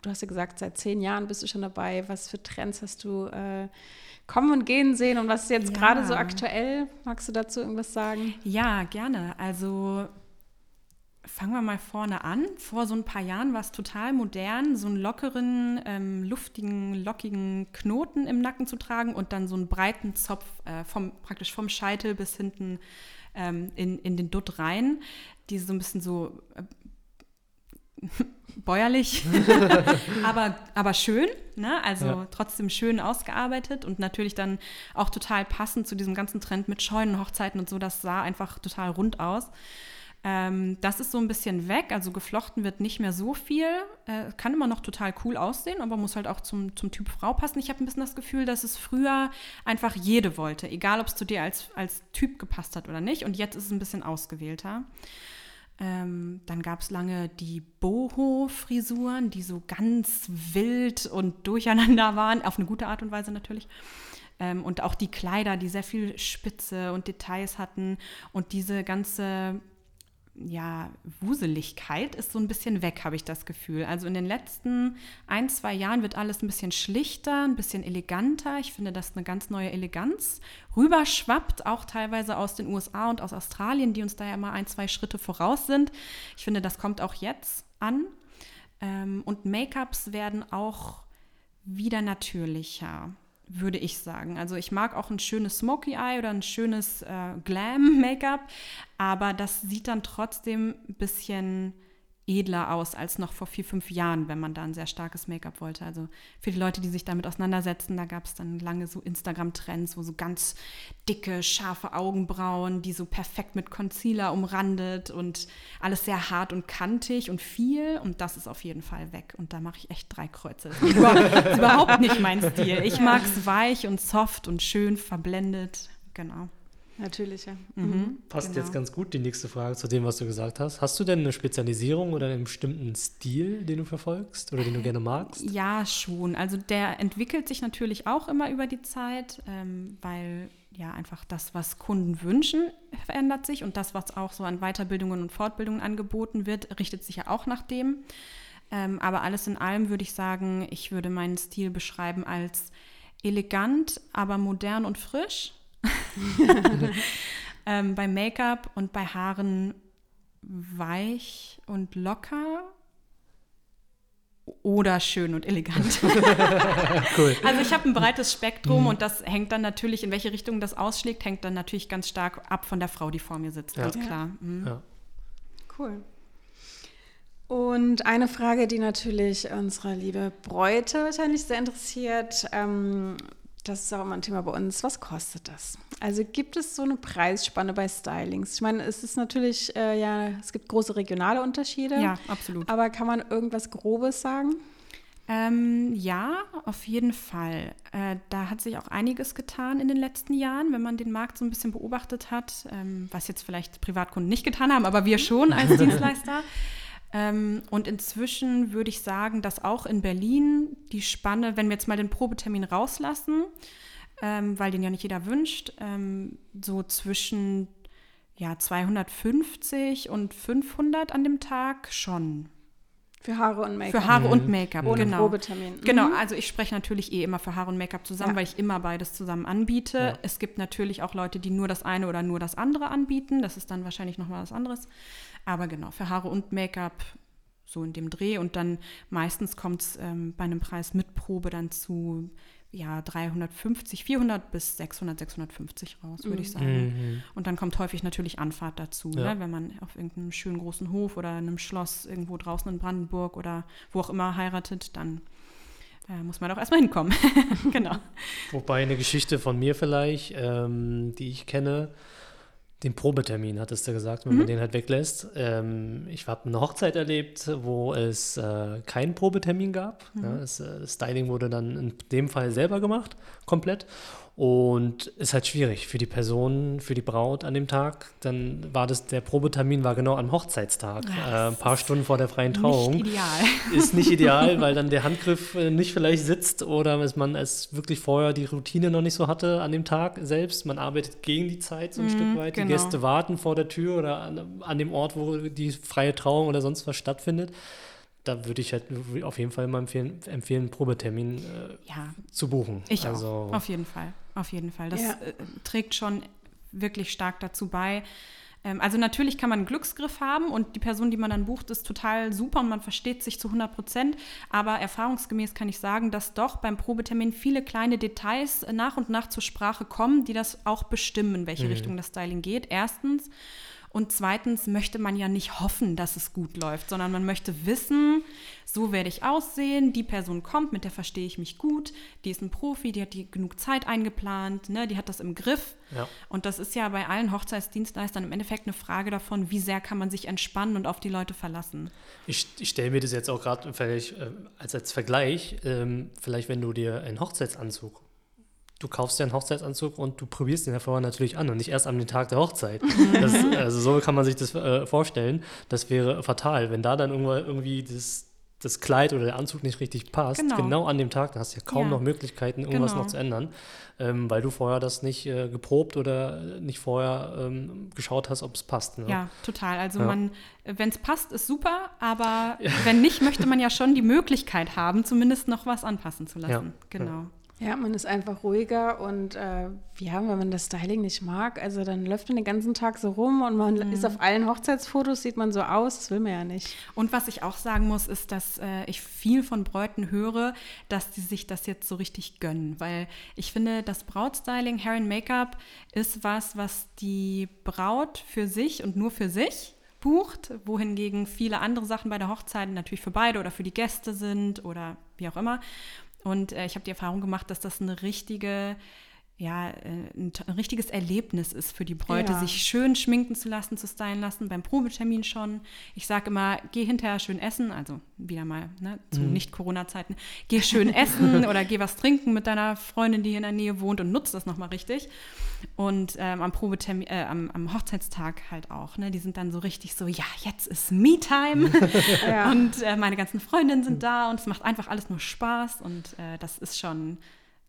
du hast ja gesagt, seit zehn Jahren bist du schon dabei. Was für Trends hast du äh, kommen und gehen sehen und was ist jetzt ja. gerade so aktuell? Magst du dazu irgendwas sagen? Ja, gerne. Also fangen wir mal vorne an. Vor so ein paar Jahren war es total modern, so einen lockeren, ähm, luftigen, lockigen Knoten im Nacken zu tragen und dann so einen breiten Zopf äh, vom, praktisch vom Scheitel bis hinten ähm, in, in den Dutt rein, die so ein bisschen so äh, bäuerlich, aber, aber schön, ne? also ja. trotzdem schön ausgearbeitet und natürlich dann auch total passend zu diesem ganzen Trend mit Scheunenhochzeiten und so, das sah einfach total rund aus. Ähm, das ist so ein bisschen weg, also geflochten wird nicht mehr so viel, äh, kann immer noch total cool aussehen, aber muss halt auch zum, zum Typ Frau passen. Ich habe ein bisschen das Gefühl, dass es früher einfach jede wollte, egal ob es zu dir als, als Typ gepasst hat oder nicht und jetzt ist es ein bisschen ausgewählter. Ähm, dann gab es lange die Boho-Frisuren, die so ganz wild und durcheinander waren, auf eine gute Art und Weise natürlich. Ähm, und auch die Kleider, die sehr viel Spitze und Details hatten und diese ganze ja, Wuseligkeit ist so ein bisschen weg, habe ich das Gefühl. Also in den letzten ein, zwei Jahren wird alles ein bisschen schlichter, ein bisschen eleganter. Ich finde, dass eine ganz neue Eleganz rüberschwappt, auch teilweise aus den USA und aus Australien, die uns da ja immer ein, zwei Schritte voraus sind. Ich finde, das kommt auch jetzt an. Ähm, und Make-ups werden auch wieder natürlicher würde ich sagen. Also ich mag auch ein schönes Smoky Eye oder ein schönes äh, Glam-Make-up, aber das sieht dann trotzdem ein bisschen edler aus als noch vor vier, fünf Jahren, wenn man da ein sehr starkes Make-up wollte. Also für die Leute, die sich damit auseinandersetzen, da gab es dann lange so Instagram-Trends, wo so ganz dicke, scharfe Augenbrauen, die so perfekt mit Concealer umrandet und alles sehr hart und kantig und viel. Und das ist auf jeden Fall weg. Und da mache ich echt drei Kreuze. Das ist überhaupt nicht mein Stil. Ich mag es weich und soft und schön verblendet. Genau. Natürliche. Mhm. Passt genau. jetzt ganz gut die nächste Frage zu dem, was du gesagt hast. Hast du denn eine Spezialisierung oder einen bestimmten Stil, den du verfolgst oder den du gerne magst? Ja, schon. Also der entwickelt sich natürlich auch immer über die Zeit, ähm, weil ja einfach das, was Kunden wünschen, verändert sich und das, was auch so an Weiterbildungen und Fortbildungen angeboten wird, richtet sich ja auch nach dem. Ähm, aber alles in allem würde ich sagen, ich würde meinen Stil beschreiben als elegant, aber modern und frisch ähm, bei Make-up und bei Haaren weich und locker oder schön und elegant. cool. Also ich habe ein breites Spektrum mhm. und das hängt dann natürlich, in welche Richtung das ausschlägt, hängt dann natürlich ganz stark ab von der Frau, die vor mir sitzt, ja. ganz klar. Mhm. Ja. Cool. Und eine Frage, die natürlich unsere liebe Bräute wahrscheinlich sehr interessiert. Ähm, das ist auch immer ein Thema bei uns. Was kostet das? Also gibt es so eine Preisspanne bei Stylings? Ich meine, es ist natürlich, äh, ja, es gibt große regionale Unterschiede. Ja, absolut. Aber kann man irgendwas Grobes sagen? Ähm, ja, auf jeden Fall. Äh, da hat sich auch einiges getan in den letzten Jahren, wenn man den Markt so ein bisschen beobachtet hat, ähm, was jetzt vielleicht Privatkunden nicht getan haben, aber wir schon als Dienstleister. Ähm, und inzwischen würde ich sagen, dass auch in Berlin die Spanne, wenn wir jetzt mal den Probetermin rauslassen, ähm, weil den ja nicht jeder wünscht, ähm, so zwischen ja, 250 und 500 an dem Tag schon. Für Haare und Make-up. Für Haare mhm. und Make-up, Ohne genau. Probetermin. Genau, mhm. also ich spreche natürlich eh immer für Haare und Make-up zusammen, ja. weil ich immer beides zusammen anbiete. Ja. Es gibt natürlich auch Leute, die nur das eine oder nur das andere anbieten. Das ist dann wahrscheinlich nochmal was anderes. Aber genau, für Haare und Make-up so in dem Dreh. Und dann meistens kommt es ähm, bei einem Preis mit Probe dann zu ja, 350, 400 bis 600, 650 raus, würde mhm. ich sagen. Mhm. Und dann kommt häufig natürlich Anfahrt dazu, ja. ne? wenn man auf irgendeinem schönen großen Hof oder einem Schloss irgendwo draußen in Brandenburg oder wo auch immer heiratet, dann äh, muss man doch erstmal hinkommen. genau. Wobei eine Geschichte von mir vielleicht, ähm, die ich kenne, den Probetermin, hattest du gesagt, wenn mhm. man den halt weglässt. Ähm, ich habe eine Hochzeit erlebt, wo es äh, keinen Probetermin gab. Mhm. Ja, das, äh, das Styling wurde dann in dem Fall selber gemacht, komplett. Und ist halt schwierig für die Person, für die Braut an dem Tag. Dann war das, der Probetermin war genau am Hochzeitstag, äh, ein paar Stunden vor der freien Trauung. Nicht ideal. Ist nicht ideal, weil dann der Handgriff äh, nicht vielleicht sitzt oder dass man es wirklich vorher die Routine noch nicht so hatte an dem Tag selbst. Man arbeitet gegen die Zeit so ein mm, Stück weit. Genau. Die Gäste warten vor der Tür oder an, an dem Ort, wo die freie Trauung oder sonst was stattfindet da würde ich halt auf jeden Fall mal empfehlen, empfehlen einen Probetermin äh, ja, zu buchen. Ich also, auch, auf jeden Fall. Auf jeden Fall. Das ja. äh, trägt schon wirklich stark dazu bei. Ähm, also natürlich kann man einen Glücksgriff haben und die Person, die man dann bucht, ist total super und man versteht sich zu 100 Prozent. Aber erfahrungsgemäß kann ich sagen, dass doch beim Probetermin viele kleine Details nach und nach zur Sprache kommen, die das auch bestimmen, in welche mhm. Richtung das Styling geht. Erstens. Und zweitens möchte man ja nicht hoffen, dass es gut läuft, sondern man möchte wissen, so werde ich aussehen, die Person kommt, mit der verstehe ich mich gut, die ist ein Profi, die hat die genug Zeit eingeplant, ne, die hat das im Griff. Ja. Und das ist ja bei allen Hochzeitsdienstleistern im Endeffekt eine Frage davon, wie sehr kann man sich entspannen und auf die Leute verlassen. Ich, ich stelle mir das jetzt auch gerade vielleicht äh, als, als Vergleich, ähm, vielleicht wenn du dir einen Hochzeitsanzug du kaufst dir einen Hochzeitsanzug und du probierst den ja vorher natürlich an und nicht erst am Tag der Hochzeit. Das, also so kann man sich das äh, vorstellen. Das wäre fatal, wenn da dann irgendwie das, das Kleid oder der Anzug nicht richtig passt, genau, genau an dem Tag, dann hast du ja kaum ja. noch Möglichkeiten, irgendwas genau. noch zu ändern, ähm, weil du vorher das nicht äh, geprobt oder nicht vorher ähm, geschaut hast, ob es passt. Ne? Ja, total. Also ja. man, wenn es passt, ist super, aber ja. wenn nicht, möchte man ja schon die Möglichkeit haben, zumindest noch was anpassen zu lassen. Genau. Ja, man ist einfach ruhiger und äh, ja, wenn man das Styling nicht mag, also dann läuft man den ganzen Tag so rum und man mhm. ist auf allen Hochzeitsfotos, sieht man so aus, das will man ja nicht. Und was ich auch sagen muss, ist, dass äh, ich viel von Bräuten höre, dass sie sich das jetzt so richtig gönnen, weil ich finde, das Brautstyling, Hair and Make-up ist was, was die Braut für sich und nur für sich bucht, wohingegen viele andere Sachen bei der Hochzeit natürlich für beide oder für die Gäste sind oder wie auch immer. Und äh, ich habe die Erfahrung gemacht, dass das eine richtige ja, äh, ein, ein, richtiges Erlebnis ist für die Bräute, ja. sich schön schminken zu lassen, zu stylen lassen, beim Probetermin schon. Ich sage immer, geh hinterher schön essen, also wieder mal ne, zu mhm. Nicht-Corona-Zeiten, geh schön essen oder geh was trinken mit deiner Freundin, die in der Nähe wohnt und nutzt das nochmal richtig. Und ähm, am Probetermin, äh, am, am, Hochzeitstag halt auch, ne, die sind dann so richtig so, ja, jetzt ist Me-Time ja. und äh, meine ganzen Freundinnen sind da und es macht einfach alles nur Spaß und äh, das ist schon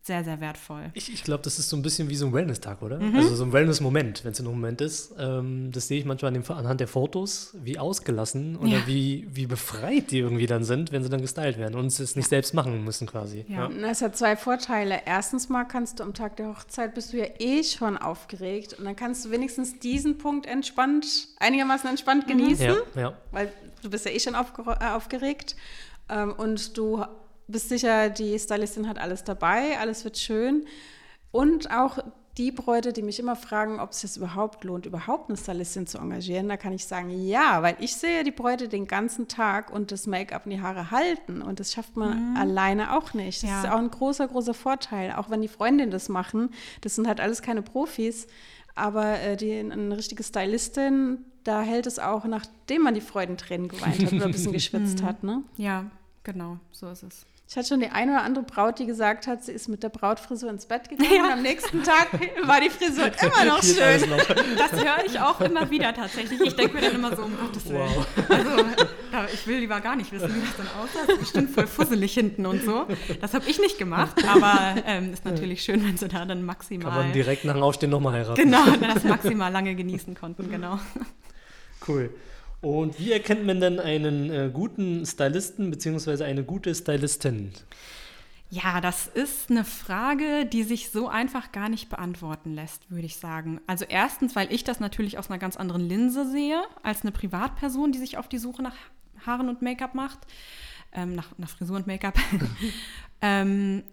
sehr, sehr wertvoll. Ich, ich glaube, das ist so ein bisschen wie so ein Wellness-Tag, oder? Mhm. Also so ein Wellness-Moment, wenn es ein Moment ist. Ähm, das sehe ich manchmal an dem, anhand der Fotos, wie ausgelassen oder ja. wie, wie befreit die irgendwie dann sind, wenn sie dann gestylt werden und es nicht selbst machen müssen quasi. Ja. ja. Es hat zwei Vorteile. Erstens mal kannst du am Tag der Hochzeit, bist du ja eh schon aufgeregt und dann kannst du wenigstens diesen Punkt entspannt, einigermaßen entspannt mhm. genießen, ja, ja. weil du bist ja eh schon aufgeregt ähm, und du bist sicher, die Stylistin hat alles dabei, alles wird schön. Und auch die Bräute, die mich immer fragen, ob es sich überhaupt lohnt, überhaupt eine Stylistin zu engagieren, da kann ich sagen, ja, weil ich sehe die Bräute den ganzen Tag und das Make-up und die Haare halten und das schafft man mhm. alleine auch nicht. Das ja. ist auch ein großer, großer Vorteil, auch wenn die Freundinnen das machen. Das sind halt alles keine Profis, aber äh, die, eine richtige Stylistin, da hält es auch, nachdem man die Freudentränen geweint hat oder ein bisschen geschwitzt hat. Ne? Ja, genau, so ist es. Ich hatte schon die eine oder andere Braut, die gesagt hat, sie ist mit der Brautfrisur ins Bett gegangen ja. und am nächsten Tag war die Frisur immer noch schön. Noch. Das höre ich auch immer wieder tatsächlich. Ich denke mir dann immer so, um Gottes Willen. Wow. Also, ich will lieber gar nicht wissen, wie das dann aussah. Das ist bestimmt voll fusselig hinten und so. Das habe ich nicht gemacht, aber ähm, ist natürlich schön, wenn sie da dann maximal... Kann man direkt nach dem Aufstehen nochmal heiraten. Genau, das maximal lange genießen konnten, genau. Cool. Und wie erkennt man denn einen äh, guten Stylisten bzw. eine gute Stylistin? Ja, das ist eine Frage, die sich so einfach gar nicht beantworten lässt, würde ich sagen. Also erstens, weil ich das natürlich aus einer ganz anderen Linse sehe, als eine Privatperson, die sich auf die Suche nach Haaren und Make-up macht, ähm, nach, nach, Frisur und Make-up. ähm,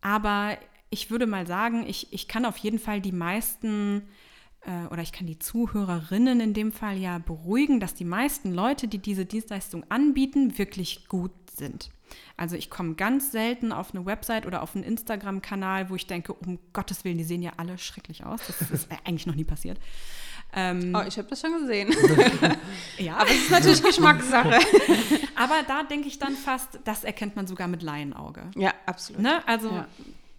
aber ich würde mal sagen, ich, ich kann auf jeden Fall die meisten äh, oder ich kann die Zuhörerinnen in dem Fall ja beruhigen, dass die meisten Leute, die diese Dienstleistung anbieten, wirklich gut sind. Also ich komme ganz selten auf eine Website oder auf einen Instagram-Kanal, wo ich denke, um Gottes Willen, die sehen ja alle schrecklich aus. Das ist eigentlich noch nie passiert. Ähm, oh, ich habe das schon gesehen. ja. Aber es ist natürlich Geschmackssache. Aber da denke ich dann fast, das erkennt man sogar mit Laienauge. Ja, absolut. Ne? Also ja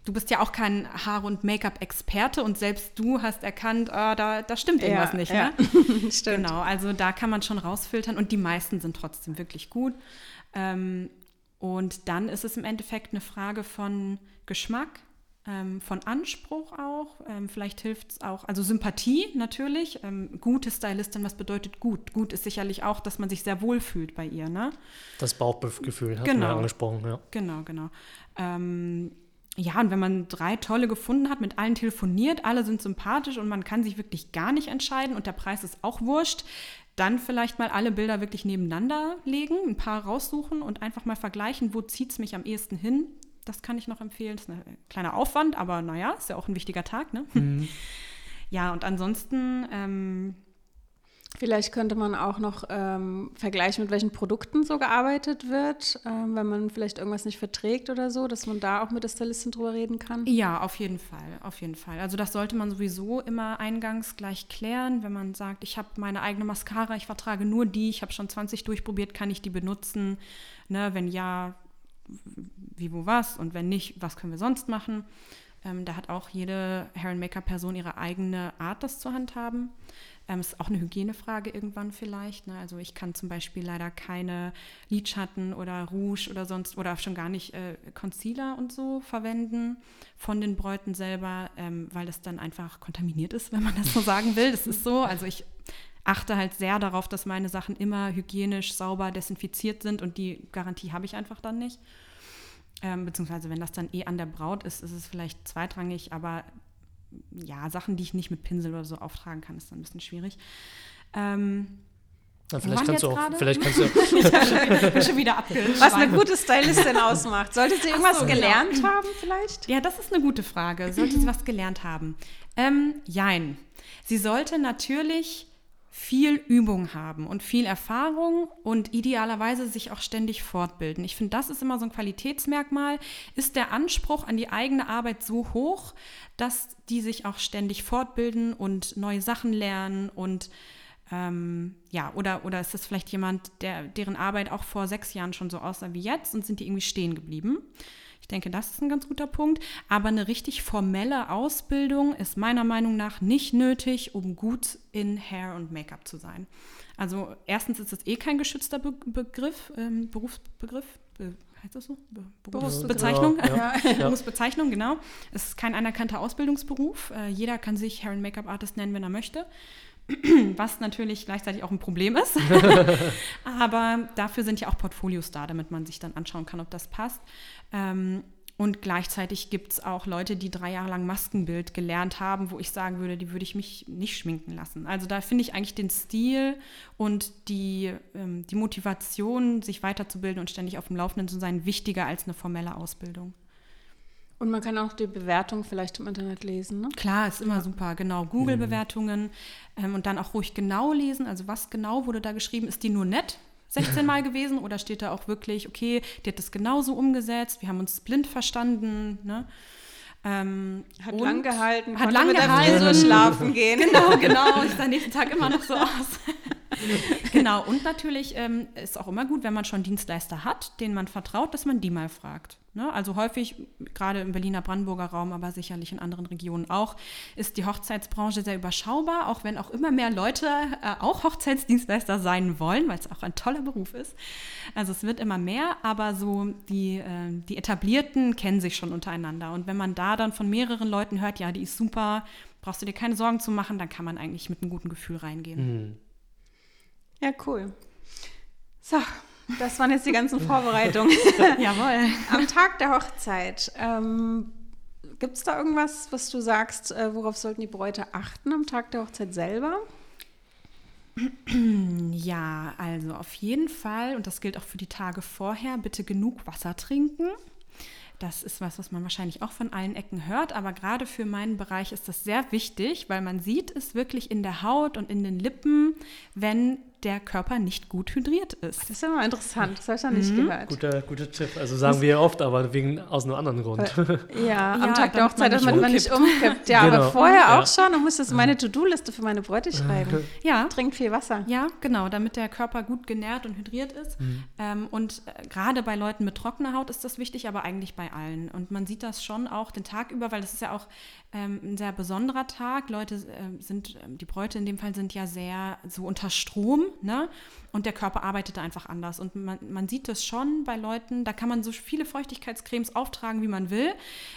du bist ja auch kein Haare- und Make-up-Experte und selbst du hast erkannt, oh, da, da stimmt irgendwas ja, nicht. Ja. Ne? Stimmt. Genau, also da kann man schon rausfiltern und die meisten sind trotzdem wirklich gut. Ähm, und dann ist es im Endeffekt eine Frage von Geschmack, ähm, von Anspruch auch. Ähm, vielleicht hilft es auch, also Sympathie natürlich. Ähm, gute Stylistin, was bedeutet gut? Gut ist sicherlich auch, dass man sich sehr wohl fühlt bei ihr. Ne? Das Bauchgefühl hat genau. angesprochen, ja. Genau, genau. Ja, und wenn man drei tolle gefunden hat, mit allen telefoniert, alle sind sympathisch und man kann sich wirklich gar nicht entscheiden und der Preis ist auch wurscht, dann vielleicht mal alle Bilder wirklich nebeneinander legen, ein paar raussuchen und einfach mal vergleichen, wo zieht es mich am ehesten hin. Das kann ich noch empfehlen. Das ist ein kleiner Aufwand, aber naja, ist ja auch ein wichtiger Tag. Ne? Mhm. Ja, und ansonsten ähm, Vielleicht könnte man auch noch ähm, vergleichen, mit welchen Produkten so gearbeitet wird, ähm, wenn man vielleicht irgendwas nicht verträgt oder so, dass man da auch mit der Stylistin drüber reden kann. Ja, auf jeden Fall, auf jeden Fall. Also das sollte man sowieso immer eingangs gleich klären, wenn man sagt, ich habe meine eigene Mascara, ich vertrage nur die, ich habe schon 20 durchprobiert, kann ich die benutzen? Ne, wenn ja, wie, wo, was und wenn nicht, was können wir sonst machen? Ähm, da hat auch jede Hair- and Make-up-Person ihre eigene Art, das zu handhaben. Ähm, ist auch eine Hygienefrage irgendwann vielleicht. Ne? Also ich kann zum Beispiel leider keine Lidschatten oder Rouge oder sonst oder schon gar nicht äh, Concealer und so verwenden von den Bräuten selber, ähm, weil das dann einfach kontaminiert ist, wenn man das so sagen will. Das ist so. Also ich achte halt sehr darauf, dass meine Sachen immer hygienisch, sauber, desinfiziert sind und die Garantie habe ich einfach dann nicht. Ähm, beziehungsweise wenn das dann eh an der Braut ist, ist es vielleicht zweitrangig, aber ja, Sachen, die ich nicht mit Pinsel oder so auftragen kann, ist dann ein bisschen schwierig. Ähm, ja, vielleicht, kannst du auch, vielleicht kannst du ich bin schon wieder abgeschweift. Was eine gute Stylistin ausmacht. Sollte sie irgendwas so, gelernt genau. haben vielleicht? Ja, das ist eine gute Frage. Sollte sie was gelernt haben? Ähm, jein. Sie sollte natürlich viel Übung haben und viel Erfahrung und idealerweise sich auch ständig fortbilden. Ich finde, das ist immer so ein Qualitätsmerkmal. Ist der Anspruch an die eigene Arbeit so hoch, dass die sich auch ständig fortbilden und neue Sachen lernen und ähm, ja, oder, oder ist das vielleicht jemand, der, deren Arbeit auch vor sechs Jahren schon so aussah wie jetzt und sind die irgendwie stehen geblieben? Ich denke, das ist ein ganz guter Punkt. Aber eine richtig formelle Ausbildung ist meiner Meinung nach nicht nötig, um gut in Hair und Make-up zu sein. Also erstens ist es eh kein geschützter Be Begriff, ähm, Berufsbegriff. Be heißt das so? Be Berufsbezeichnung. Ja, ja. Berufsbezeichnung, genau. Es ist kein anerkannter Ausbildungsberuf. Äh, jeder kann sich Hair- und Make-up-Artist nennen, wenn er möchte. was natürlich gleichzeitig auch ein Problem ist. Aber dafür sind ja auch Portfolios da, damit man sich dann anschauen kann, ob das passt. Ähm, und gleichzeitig gibt es auch Leute, die drei Jahre lang Maskenbild gelernt haben, wo ich sagen würde, die würde ich mich nicht schminken lassen. Also da finde ich eigentlich den Stil und die, ähm, die Motivation, sich weiterzubilden und ständig auf dem Laufenden zu sein, wichtiger als eine formelle Ausbildung. Und man kann auch die Bewertung vielleicht im Internet lesen, ne? Klar, ist immer ja. super, genau. Google-Bewertungen ähm, und dann auch ruhig genau lesen. Also was genau wurde da geschrieben? Ist die nur nett? 16 Mal gewesen oder steht da auch wirklich, okay, die hat das genauso umgesetzt, wir haben uns blind verstanden, ne? Ähm, hat lang gehalten, hat lang gehalten. Der schlafen gehen. Genau, genau. Ich sah nächsten Tag immer noch so aus. genau. Und natürlich ähm, ist auch immer gut, wenn man schon Dienstleister hat, denen man vertraut, dass man die mal fragt. Ne? Also häufig, gerade im Berliner Brandenburger Raum, aber sicherlich in anderen Regionen auch, ist die Hochzeitsbranche sehr überschaubar, auch wenn auch immer mehr Leute äh, auch Hochzeitsdienstleister sein wollen, weil es auch ein toller Beruf ist. Also es wird immer mehr, aber so die, äh, die Etablierten kennen sich schon untereinander. Und wenn man da dann von mehreren Leuten hört, ja, die ist super, brauchst du dir keine Sorgen zu machen, dann kann man eigentlich mit einem guten Gefühl reingehen. Mhm. Ja, cool. So, das waren jetzt die ganzen Vorbereitungen. Jawohl. Am Tag der Hochzeit. Ähm, Gibt es da irgendwas, was du sagst, äh, worauf sollten die Bräute achten am Tag der Hochzeit selber? Ja, also auf jeden Fall, und das gilt auch für die Tage vorher, bitte genug Wasser trinken. Das ist was, was man wahrscheinlich auch von allen Ecken hört, aber gerade für meinen Bereich ist das sehr wichtig, weil man sieht es wirklich in der Haut und in den Lippen, wenn der Körper nicht gut hydriert ist. Das ist immer interessant, das habe ich noch nicht mhm. gehört. Guter, guter Tipp. Also sagen wir oft, aber wegen aus einem anderen Grund. Ja, am ja, Tag der Hochzeit, dass man nicht umkippt. Ja, genau. aber vorher ja. auch schon. Du musstest meine To-Do-Liste für meine Bräute schreiben. Ja. Trink viel Wasser. Ja, genau, damit der Körper gut genährt und hydriert ist. Mhm. Ähm, und äh, gerade bei Leuten mit trockener Haut ist das wichtig, aber eigentlich bei allen. Und man sieht das schon auch den Tag über, weil das ist ja auch ähm, ein sehr besonderer Tag. Leute äh, sind, äh, die Bräute in dem Fall sind ja sehr so unter Strom, ne? Und der Körper arbeitet da einfach anders. Und man, man sieht das schon bei Leuten, da kann man so viele Feuchtigkeitscremes auftragen, wie man will,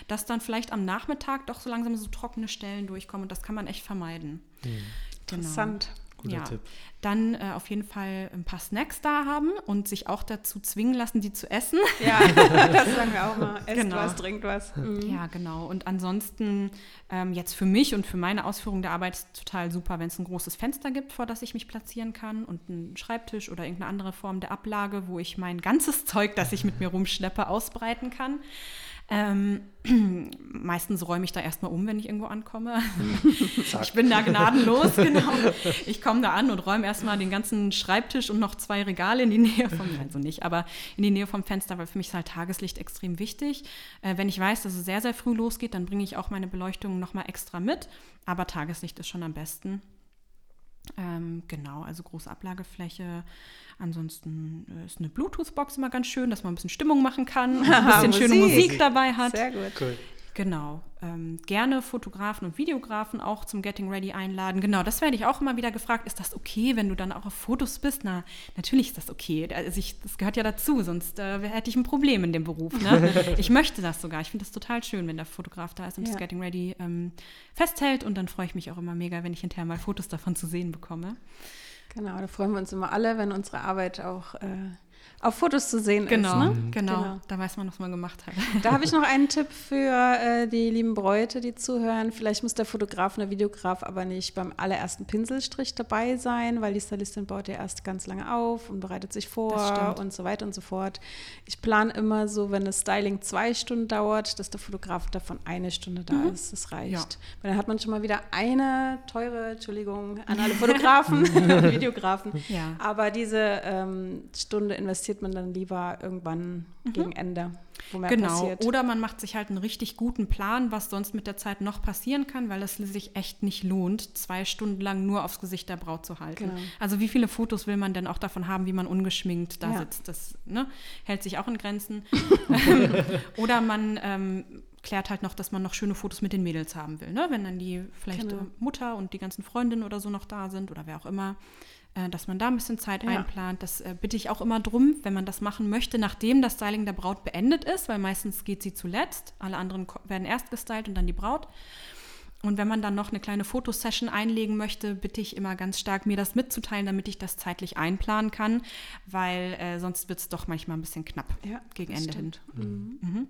dass dann vielleicht am Nachmittag doch so langsam so trockene Stellen durchkommen. Und das kann man echt vermeiden. Mhm. Genau. Interessant. Guter ja. Tipp. Dann äh, auf jeden Fall ein paar Snacks da haben und sich auch dazu zwingen lassen, die zu essen. Ja, das sagen wir auch mal. Esst genau. was, trinkt was. Mhm. Ja, genau. Und ansonsten ähm, jetzt für mich und für meine Ausführung der Arbeit total super, wenn es ein großes Fenster gibt, vor das ich mich platzieren kann und einen Schreibtisch oder irgendeine andere Form der Ablage, wo ich mein ganzes Zeug, das ich mit mir rumschleppe, ausbreiten kann. Ähm, meistens räume ich da erstmal um, wenn ich irgendwo ankomme. ich bin da gnadenlos, genau. Ich komme da an und räume erstmal den ganzen Schreibtisch und noch zwei Regale in die Nähe vom, also nicht, aber in die Nähe vom Fenster, weil für mich ist halt Tageslicht extrem wichtig. Äh, wenn ich weiß, dass es sehr, sehr früh losgeht, dann bringe ich auch meine Beleuchtung nochmal extra mit. Aber Tageslicht ist schon am besten. Ähm, genau, also große Ablagefläche. Ansonsten äh, ist eine Bluetooth-Box immer ganz schön, dass man ein bisschen Stimmung machen kann, ein bisschen schöne Musik dabei hat. Sehr gut. Cool. Genau. Ähm, gerne Fotografen und Videografen auch zum Getting Ready einladen. Genau, das werde ich auch immer wieder gefragt. Ist das okay, wenn du dann auch auf Fotos bist? Na, natürlich ist das okay. Also ich, das gehört ja dazu, sonst äh, hätte ich ein Problem in dem Beruf. Ne? ich möchte das sogar. Ich finde das total schön, wenn der Fotograf da ist und ja. das Getting Ready ähm, festhält. Und dann freue ich mich auch immer mega, wenn ich hinterher mal Fotos davon zu sehen bekomme. Genau, da freuen wir uns immer alle, wenn unsere Arbeit auch äh, auf Fotos zu sehen genau, ist. Ne? Genau, genau, da weiß man, was man gemacht hat. Da habe ich noch einen Tipp für äh, die lieben Bräute, die zuhören. Vielleicht muss der Fotograf oder Videograf aber nicht beim allerersten Pinselstrich dabei sein, weil die Stylistin baut ja erst ganz lange auf und bereitet sich vor und so weiter und so fort. Ich plane immer so, wenn das Styling zwei Stunden dauert, dass der Fotograf davon eine Stunde da mhm. ist. Das reicht. Ja. Weil dann hat man schon mal wieder eine teure, Entschuldigung an alle Fotografen und Videografen. Ja. Aber diese ähm, Stunde investiert investiert man dann lieber irgendwann mhm. gegen Ende, wo mehr genau. passiert. Oder man macht sich halt einen richtig guten Plan, was sonst mit der Zeit noch passieren kann, weil es sich echt nicht lohnt, zwei Stunden lang nur aufs Gesicht der Braut zu halten. Genau. Also wie viele Fotos will man denn auch davon haben, wie man ungeschminkt da ja. sitzt? Das ne, hält sich auch in Grenzen. oder man ähm, klärt halt noch, dass man noch schöne Fotos mit den Mädels haben will. Ne? Wenn dann die vielleicht genau. Mutter und die ganzen Freundinnen oder so noch da sind oder wer auch immer. Äh, dass man da ein bisschen Zeit ja. einplant. Das äh, bitte ich auch immer drum, wenn man das machen möchte, nachdem das Styling der Braut beendet ist, weil meistens geht sie zuletzt. Alle anderen werden erst gestylt und dann die Braut. Und wenn man dann noch eine kleine Fotosession einlegen möchte, bitte ich immer ganz stark, mir das mitzuteilen, damit ich das zeitlich einplanen kann, weil äh, sonst wird es doch manchmal ein bisschen knapp ja, gegen Ende stimmt. hin. Mhm. Mhm.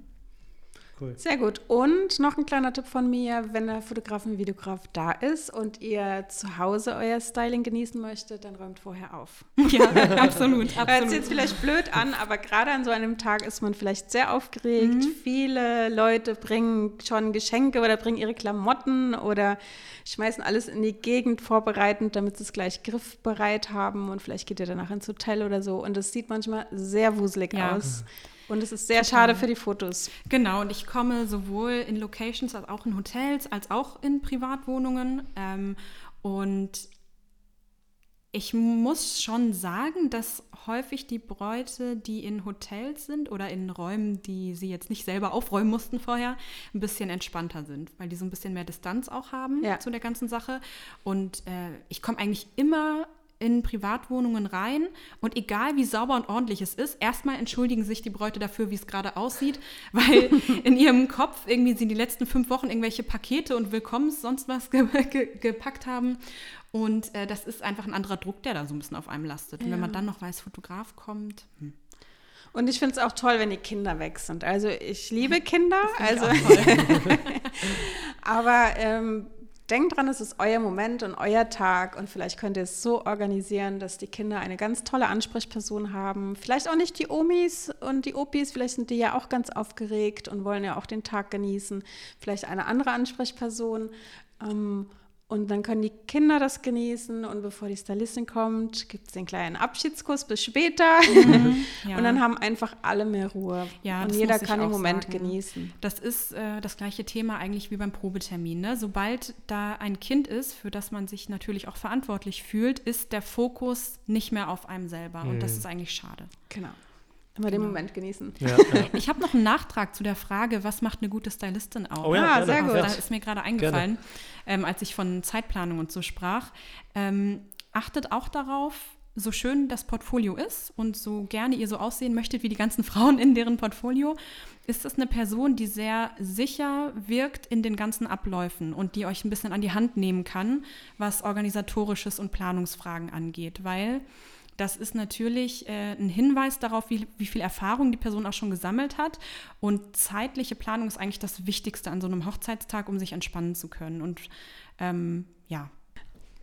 Cool. Sehr gut. Und noch ein kleiner Tipp von mir, wenn der Fotograf und Videograf da ist und ihr zu Hause euer Styling genießen möchtet, dann räumt vorher auf. Ja, absolut. absolut. Hört sich jetzt vielleicht blöd an, aber gerade an so einem Tag ist man vielleicht sehr aufgeregt. Mhm. Viele Leute bringen schon Geschenke oder bringen ihre Klamotten oder schmeißen alles in die Gegend vorbereitend, damit sie es gleich griffbereit haben und vielleicht geht ihr danach ins Hotel oder so. Und das sieht manchmal sehr wuselig ja. aus. Und es ist sehr Total. schade für die Fotos. Genau, und ich komme sowohl in Locations als auch in Hotels, als auch in Privatwohnungen. Ähm, und ich muss schon sagen, dass häufig die Bräute, die in Hotels sind oder in Räumen, die sie jetzt nicht selber aufräumen mussten vorher, ein bisschen entspannter sind, weil die so ein bisschen mehr Distanz auch haben ja. zu der ganzen Sache. Und äh, ich komme eigentlich immer in Privatwohnungen rein und egal wie sauber und ordentlich es ist, erstmal entschuldigen sich die Bräute dafür, wie es gerade aussieht, weil in ihrem Kopf irgendwie sie die letzten fünf Wochen irgendwelche Pakete und Willkommens sonst was ge ge gepackt haben. Und äh, das ist einfach ein anderer Druck, der da so ein bisschen auf einem lastet. Und wenn man dann noch weiß, Fotograf kommt. Hm. Und ich finde es auch toll, wenn die Kinder weg sind. Also ich liebe Kinder, also aber ähm, denkt dran, es ist euer Moment und euer Tag und vielleicht könnt ihr es so organisieren, dass die Kinder eine ganz tolle Ansprechperson haben. Vielleicht auch nicht die Omis und die Opis, vielleicht sind die ja auch ganz aufgeregt und wollen ja auch den Tag genießen. Vielleicht eine andere Ansprechperson. Ähm, und dann können die Kinder das genießen und bevor die Stylistin kommt, gibt es den kleinen Abschiedskuss bis später. Mhm, ja. Und dann haben einfach alle mehr Ruhe. Ja, und jeder kann den Moment sagen. genießen. Das ist äh, das gleiche Thema eigentlich wie beim Probetermin. Ne? Sobald da ein Kind ist, für das man sich natürlich auch verantwortlich fühlt, ist der Fokus nicht mehr auf einem selber. Mhm. Und das mhm. ist eigentlich schade. Genau. Immer genau. den Moment genießen. Ja, ja. Ich habe noch einen Nachtrag zu der Frage, was macht eine gute Stylistin aus? Oh ja, ah, sehr gut. Da ist mir gerade eingefallen, ähm, als ich von Zeitplanung und so sprach. Ähm, achtet auch darauf, so schön das Portfolio ist und so gerne ihr so aussehen möchtet wie die ganzen Frauen in deren Portfolio, ist das eine Person, die sehr sicher wirkt in den ganzen Abläufen und die euch ein bisschen an die Hand nehmen kann, was organisatorisches und Planungsfragen angeht, weil das ist natürlich äh, ein Hinweis darauf, wie, wie viel Erfahrung die Person auch schon gesammelt hat. Und zeitliche Planung ist eigentlich das Wichtigste an so einem Hochzeitstag, um sich entspannen zu können. Und ähm, ja,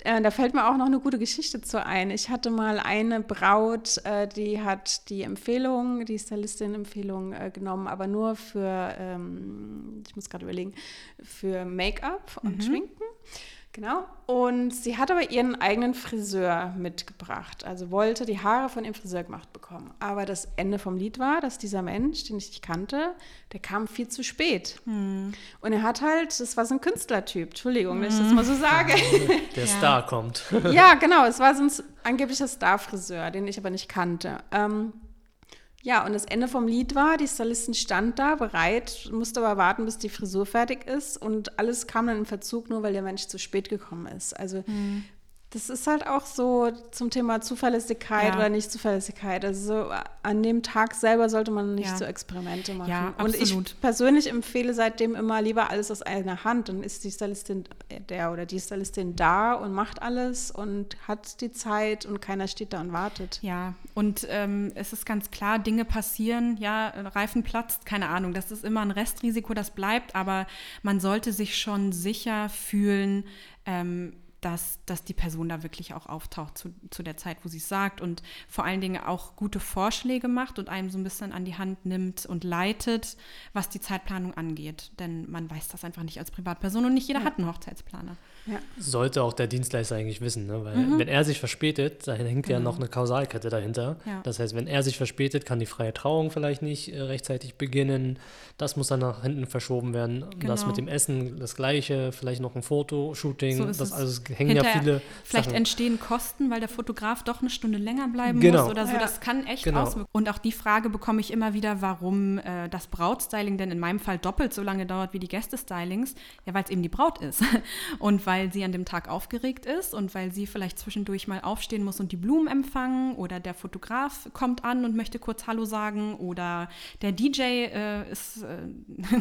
äh, da fällt mir auch noch eine gute Geschichte zu ein. Ich hatte mal eine Braut, äh, die hat die Empfehlung, die Stylistin-Empfehlung äh, genommen, aber nur für, ähm, ich muss gerade überlegen, für Make-up und mhm. Schminken. Genau. Und sie hat aber ihren eigenen Friseur mitgebracht. Also wollte die Haare von ihrem Friseur gemacht bekommen. Aber das Ende vom Lied war, dass dieser Mensch, den ich nicht kannte, der kam viel zu spät. Hm. Und er hat halt, das war so ein Künstlertyp, Entschuldigung, hm. wenn ich das mal so sage. Der Star kommt. ja, genau. Es war so ein angeblicher Star-Friseur, den ich aber nicht kannte. Ähm, ja, und das Ende vom Lied war, die Stylistin stand da bereit, musste aber warten, bis die Frisur fertig ist und alles kam dann in Verzug, nur weil der Mensch zu spät gekommen ist. Also mhm. Das ist halt auch so zum Thema Zuverlässigkeit Ja. oder nicht Zuverlässigkeit. Also so an dem Tag selber sollte man nicht Ja. so Experimente machen. Ja, Und absolut. ich persönlich empfehle seitdem immer lieber alles aus einer Hand. Dann ist die Stylistin, äh, der oder die Stylistin da und macht alles und hat die Zeit und keiner steht da und wartet. Ja, und ähm, es ist ganz klar, Dinge passieren, ja, Reifen platzt, keine Ahnung, das ist immer ein Restrisiko, das bleibt, aber man sollte sich schon sicher fühlen, ähm, dass, dass die Person da wirklich auch auftaucht zu, zu der Zeit, wo sie es sagt und vor allen Dingen auch gute Vorschläge macht und einem so ein bisschen an die Hand nimmt und leitet, was die Zeitplanung angeht. Denn man weiß das einfach nicht als Privatperson und nicht jeder hat einen Hochzeitsplaner. Ja. Sollte auch der Dienstleister eigentlich wissen, ne? weil Mhm. wenn er sich verspätet, dann hängt ja noch eine Kausalkette dahinter. Genau. Ja. Das heißt, wenn er sich verspätet, kann die freie Trauung vielleicht nicht äh, rechtzeitig beginnen. Das muss dann nach hinten verschoben werden. Das Genau. mit dem Essen das gleiche, vielleicht noch ein Fotoshooting. So das es. also es hängen ja Hinterher viele Vielleicht Sachen. entstehen Kosten, weil der Fotograf doch eine Stunde länger bleiben Genau. muss oder so. Ja. Das kann echt Genau. auswirken. Und auch die Frage bekomme ich immer wieder, warum äh, das Brautstyling denn in meinem Fall doppelt so lange dauert wie die Gästestylings. Ja, weil es eben die Braut ist. Und weil sie an dem Tag aufgeregt ist und weil sie vielleicht zwischendurch mal aufstehen muss und die Blumen empfangen oder der Fotograf kommt an und möchte kurz Hallo sagen oder der DJ äh, ist, äh,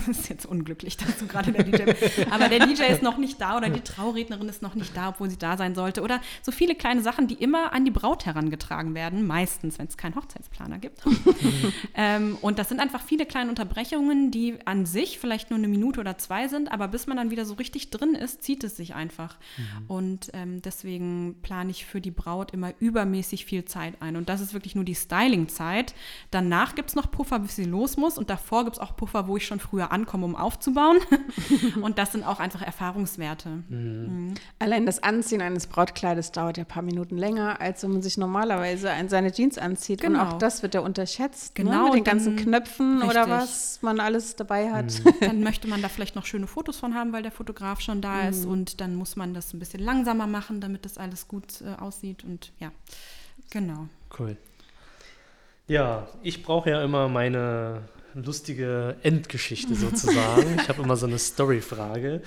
ist jetzt unglücklich dazu gerade der DJ, aber der DJ ist noch nicht da oder die Traurednerin ist noch nicht da, obwohl sie da sein sollte oder so viele kleine Sachen, die immer an die Braut herangetragen werden, meistens, wenn es keinen Hochzeitsplaner gibt. ähm, und das sind einfach viele kleine Unterbrechungen, die an sich vielleicht nur eine Minute oder zwei sind, aber bis man dann wieder so richtig drin ist, zieht es sich einfach. Und ähm, deswegen plane ich für die Braut immer übermäßig viel Zeit ein. Und das ist wirklich nur die Styling-Zeit. Danach gibt es noch Puffer, bis sie los muss. Und davor gibt es auch Puffer, wo ich schon früher ankomme, um aufzubauen. und das sind auch einfach Erfahrungswerte. Allein das Anziehen eines Brautkleides dauert ja ein paar Minuten länger, als wenn man sich normalerweise an seine Jeans anzieht. Und Genau. auch das wird ja unterschätzt. Genau, ne? Mit den und ganzen Knöpfen oder Richtig. was man alles dabei hat. Dann möchte man da vielleicht noch schöne Fotos von haben, weil der Fotograf schon da ist. Und dann muss man das ein bisschen langsamer machen, damit das alles gut äh, aussieht. Und ja, genau. Cool. Ja, ich brauche ja immer meine lustige Endgeschichte sozusagen. ich habe immer so eine Story-Frage.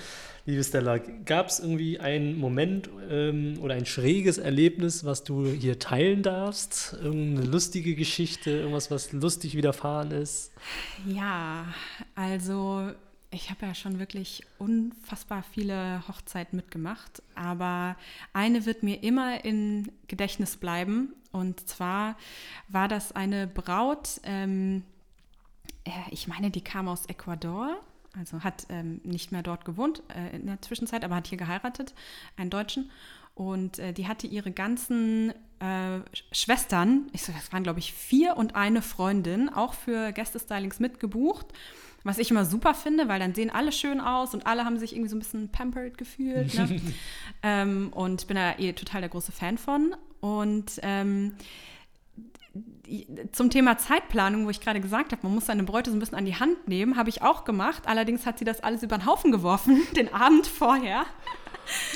Liebe Stella, gab es irgendwie einen Moment ähm, oder ein schräges Erlebnis, was du hier teilen darfst? Irgendeine lustige Geschichte, irgendwas, was lustig widerfahren ist? Ja, also ich habe ja schon wirklich unfassbar viele Hochzeiten mitgemacht, aber eine wird mir immer im Gedächtnis bleiben. Und zwar war das eine Braut, ähm, äh, ich meine, die kam aus Ecuador. Also hat ähm, nicht mehr dort gewohnt äh, in der Zwischenzeit, aber hat hier geheiratet, einen Deutschen. Und äh, die hatte ihre ganzen äh, Sch- Schwestern, ich so, das waren glaube ich vier und eine Freundin, auch für Gästestylings mitgebucht. Was ich immer super finde, weil dann sehen alle schön aus und alle haben sich irgendwie so ein bisschen pampered gefühlt. Ne? ähm, und bin da eh total der große Fan von. Und ähm, zum Thema Zeitplanung, wo ich gerade gesagt habe, man muss seine Bräute so ein bisschen an die Hand nehmen, habe ich auch gemacht. Allerdings hat sie das alles über den Haufen geworfen, den Abend vorher.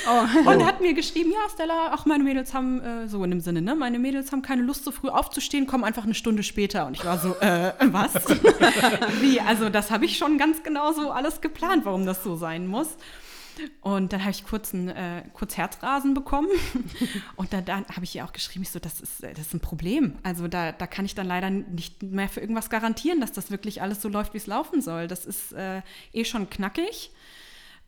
Oh. Und hat mir geschrieben, ja, Stella, auch meine Mädels haben, äh, so in dem Sinne, ne, meine Mädels haben keine Lust, so früh aufzustehen, kommen einfach eine Stunde später. Und ich war so, äh, was? Wie? Also das habe ich schon ganz genau so alles geplant, warum das so sein muss. Und dann habe ich kurz, ein, äh, kurz Herzrasen bekommen. Und dann, dann habe ich ihr auch geschrieben, ich so, das ist, äh, das ist ein Problem. Also da, da kann ich dann leider nicht mehr für irgendwas garantieren, dass das wirklich alles so läuft, wie es laufen soll. Das ist äh, eh schon knackig.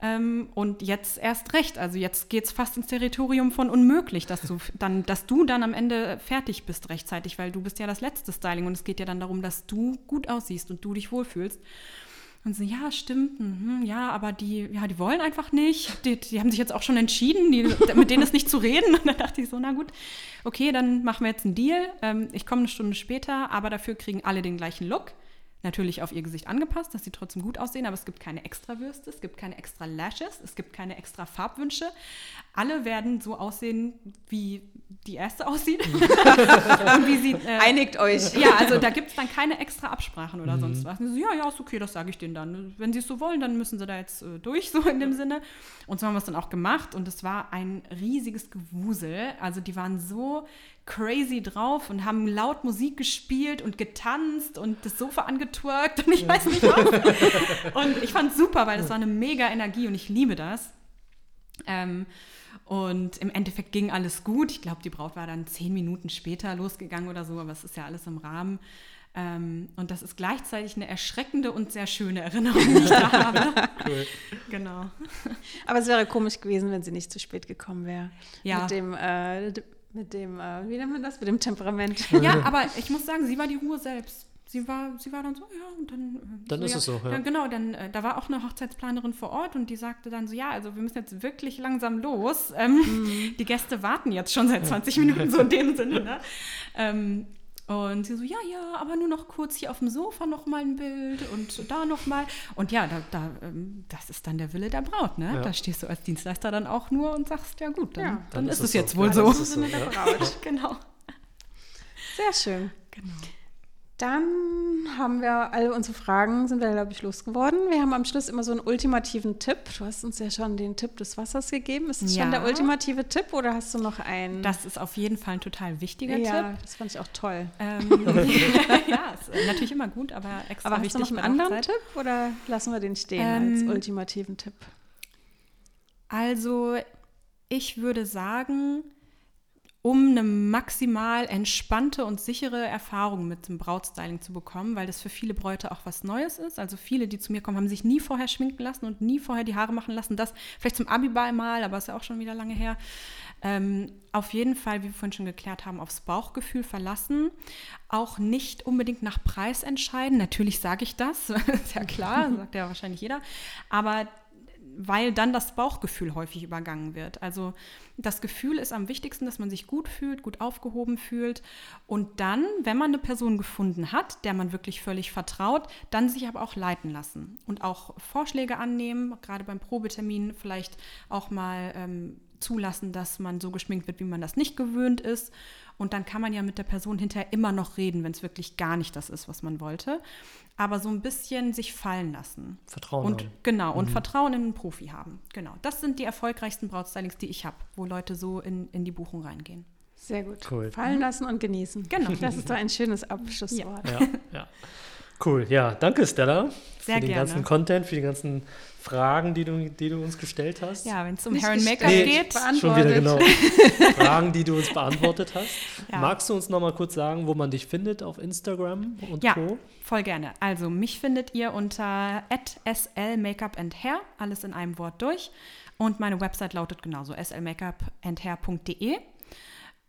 Ähm, und jetzt erst recht. Also jetzt geht es fast ins Territorium von unmöglich, dass du dann, dass du dann am Ende fertig bist rechtzeitig, weil du bist ja das letzte Styling und es geht ja dann darum, dass du gut aussiehst und du dich wohlfühlst. Und so, ja, stimmt, mhm, ja, aber die, ja, die wollen einfach nicht. Die, die haben sich jetzt auch schon entschieden, die, mit denen ist nicht zu reden. Und dann dachte ich so, na gut, okay, dann machen wir jetzt einen Deal. Ähm, ich komme eine Stunde später, aber dafür kriegen alle den gleichen Look. Natürlich auf ihr Gesicht angepasst, dass sie trotzdem gut aussehen, aber es gibt keine extra Würste, es gibt keine extra Lashes, es gibt keine extra Farbwünsche. Alle werden so aussehen, wie die erste aussieht. Und wie sie, äh, Einigt euch. ja, also da gibt es dann keine extra Absprachen oder sonst was. So, ja, ja, ist okay, das sage ich denen dann. Wenn sie es so wollen, dann müssen sie da jetzt äh, durch, so in dem Sinne. Und so haben wir es dann auch gemacht und es war ein riesiges Gewusel. Also die waren so crazy drauf und haben laut Musik gespielt und getanzt und das Sofa angetwerkt und ich weiß nicht was. Und ich fand es super, weil das war eine mega Energie und ich liebe das. Ähm, und im Endeffekt ging alles gut. Ich glaube, die Braut war dann zehn Minuten später losgegangen oder so, aber es ist ja alles im Rahmen. Ähm, und das ist gleichzeitig eine erschreckende und sehr schöne Erinnerung, die ich da habe. Cool. Genau. Aber es wäre komisch gewesen, wenn sie nicht zu spät gekommen wäre. Ja. Mit dem, äh, mit dem, äh, wie nennt man das? Mit dem Temperament. Ja, aber ich muss sagen, sie war die Ruhe selbst. Sie war, sie war dann so, ja, und dann. äh, Dann so, ist ja, es so, ja. Dann, genau, dann, äh, da war auch eine Hochzeitsplanerin vor Ort und die sagte dann so, ja, also wir müssen jetzt wirklich langsam los. Ähm, Mhm. Die Gäste warten jetzt schon seit 20 Minuten, so in dem Sinne. Ne? Ähm, und sie so, ja, ja, aber nur noch kurz hier auf dem Sofa noch mal ein Bild und da noch mal. Und ja, da, da, ähm, das ist dann der Wille der Braut, ne? Ja. Da stehst du als Dienstleister dann auch nur und sagst, ja gut, dann, Ja. dann, Dann ist ist es es jetzt so. wohl Ja, so. dann ist es so. Der. Braut. genau. Sehr schön. genau. Dann haben wir alle unsere Fragen, sind wir, glaube ich, losgeworden. Wir haben am Schluss immer so einen ultimativen Tipp. Du hast uns ja schon den Tipp des Wassers gegeben. Ist das Ja. schon der ultimative Tipp oder hast du noch einen? Das ist auf jeden Fall ein total wichtiger ja, Tipp. das fand ich auch toll. Ähm, ja, ist äh, natürlich immer gut, aber extra Aber hast du wichtig noch einen anderen. Tipp oder lassen wir den stehen als Ähm, ultimativen Tipp? Also, ich würde sagen, um eine maximal entspannte und sichere Erfahrung mit dem Brautstyling zu bekommen, weil das für viele Bräute auch was Neues ist. Also viele, die zu mir kommen, haben sich nie vorher schminken lassen und nie vorher die Haare machen lassen. Das vielleicht zum Abiball mal, aber ist ja auch schon wieder lange her. Ähm, auf jeden Fall, wie wir vorhin schon geklärt haben, aufs Bauchgefühl verlassen. Auch nicht unbedingt nach Preis entscheiden. Natürlich sage ich das, ist ja klar, sagt ja wahrscheinlich jeder. Aber weil dann das Bauchgefühl häufig übergangen wird. Also das Gefühl ist am wichtigsten, dass man sich gut fühlt, gut aufgehoben fühlt und dann, wenn man eine Person gefunden hat, der man wirklich völlig vertraut, dann sich aber auch leiten lassen und auch Vorschläge annehmen, gerade beim Probetermin vielleicht auch mal ähm, zulassen, dass man so geschminkt wird, wie man das nicht gewöhnt ist. Und dann kann man ja mit der Person hinterher immer noch reden, wenn es wirklich gar nicht das ist, was man wollte. Aber so ein bisschen sich fallen lassen. Vertrauen Und haben. genau, und Vertrauen in einen Profi haben. Genau. Das sind die erfolgreichsten Brautstylings, die ich habe, wo Leute so in, in die Buchung reingehen. Sehr gut. Cool. Fallen lassen und genießen. Genau. Das ist doch ein schönes Abschlusswort. Ja, ja. Cool. Ja, danke Stella Sehr für den gerne. ganzen Content, für die ganzen Fragen, die du, die du uns gestellt hast. Ja, wenn es um Hair and Make-up gestellt, geht. beantwortet. Schon wieder genau. Fragen, die du uns beantwortet hast. Ja. Magst du uns noch mal kurz sagen, wo man dich findet auf Instagram und Ja, Co? voll gerne. Also, mich findet ihr unter @slmakeupandhair, alles in einem Wort durch. Und meine Website lautet genauso, slmakeupandhair.de.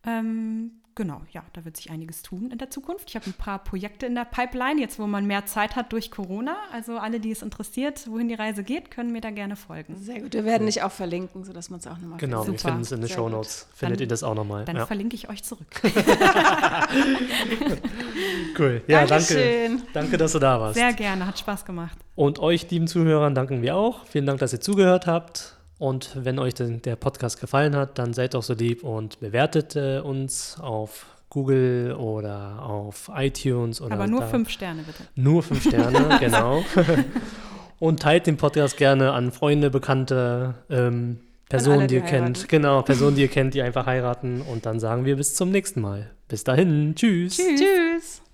Ähm, genau, ja, da wird sich einiges tun in der Zukunft. Ich habe ein paar Projekte in der Pipeline, jetzt wo man mehr Zeit hat durch Corona. Also alle, die es interessiert, wohin die Reise geht, können mir da gerne folgen. Sehr gut. Wir werden dich auch verlinken, sodass man es auch nochmal Genau, wir finden es in den Sehr Show gut. Notes. Findet Dann- ihr das auch nochmal. Dann Ja. verlinke ich euch zurück. Cool. Ja, danke. Dankeschön. Danke, dass du da warst. Sehr gerne, hat Spaß gemacht. Und euch, lieben Zuhörern, danken wir auch. Vielen Dank, dass ihr zugehört habt. Und wenn euch der Podcast gefallen hat, dann seid doch so lieb und bewertet äh, uns auf Google oder auf iTunes. Oder Aber nur da- fünf Sterne bitte. Nur fünf Sterne, genau. Und teilt den Podcast gerne an Freunde, Bekannte, ähm, Personen, alle, die ihr die kennt. heiraten. Genau, Personen, die ihr kennt, die einfach heiraten. Und dann sagen wir bis zum nächsten Mal. Bis dahin. Tschüss. Tschüss. Tschüss.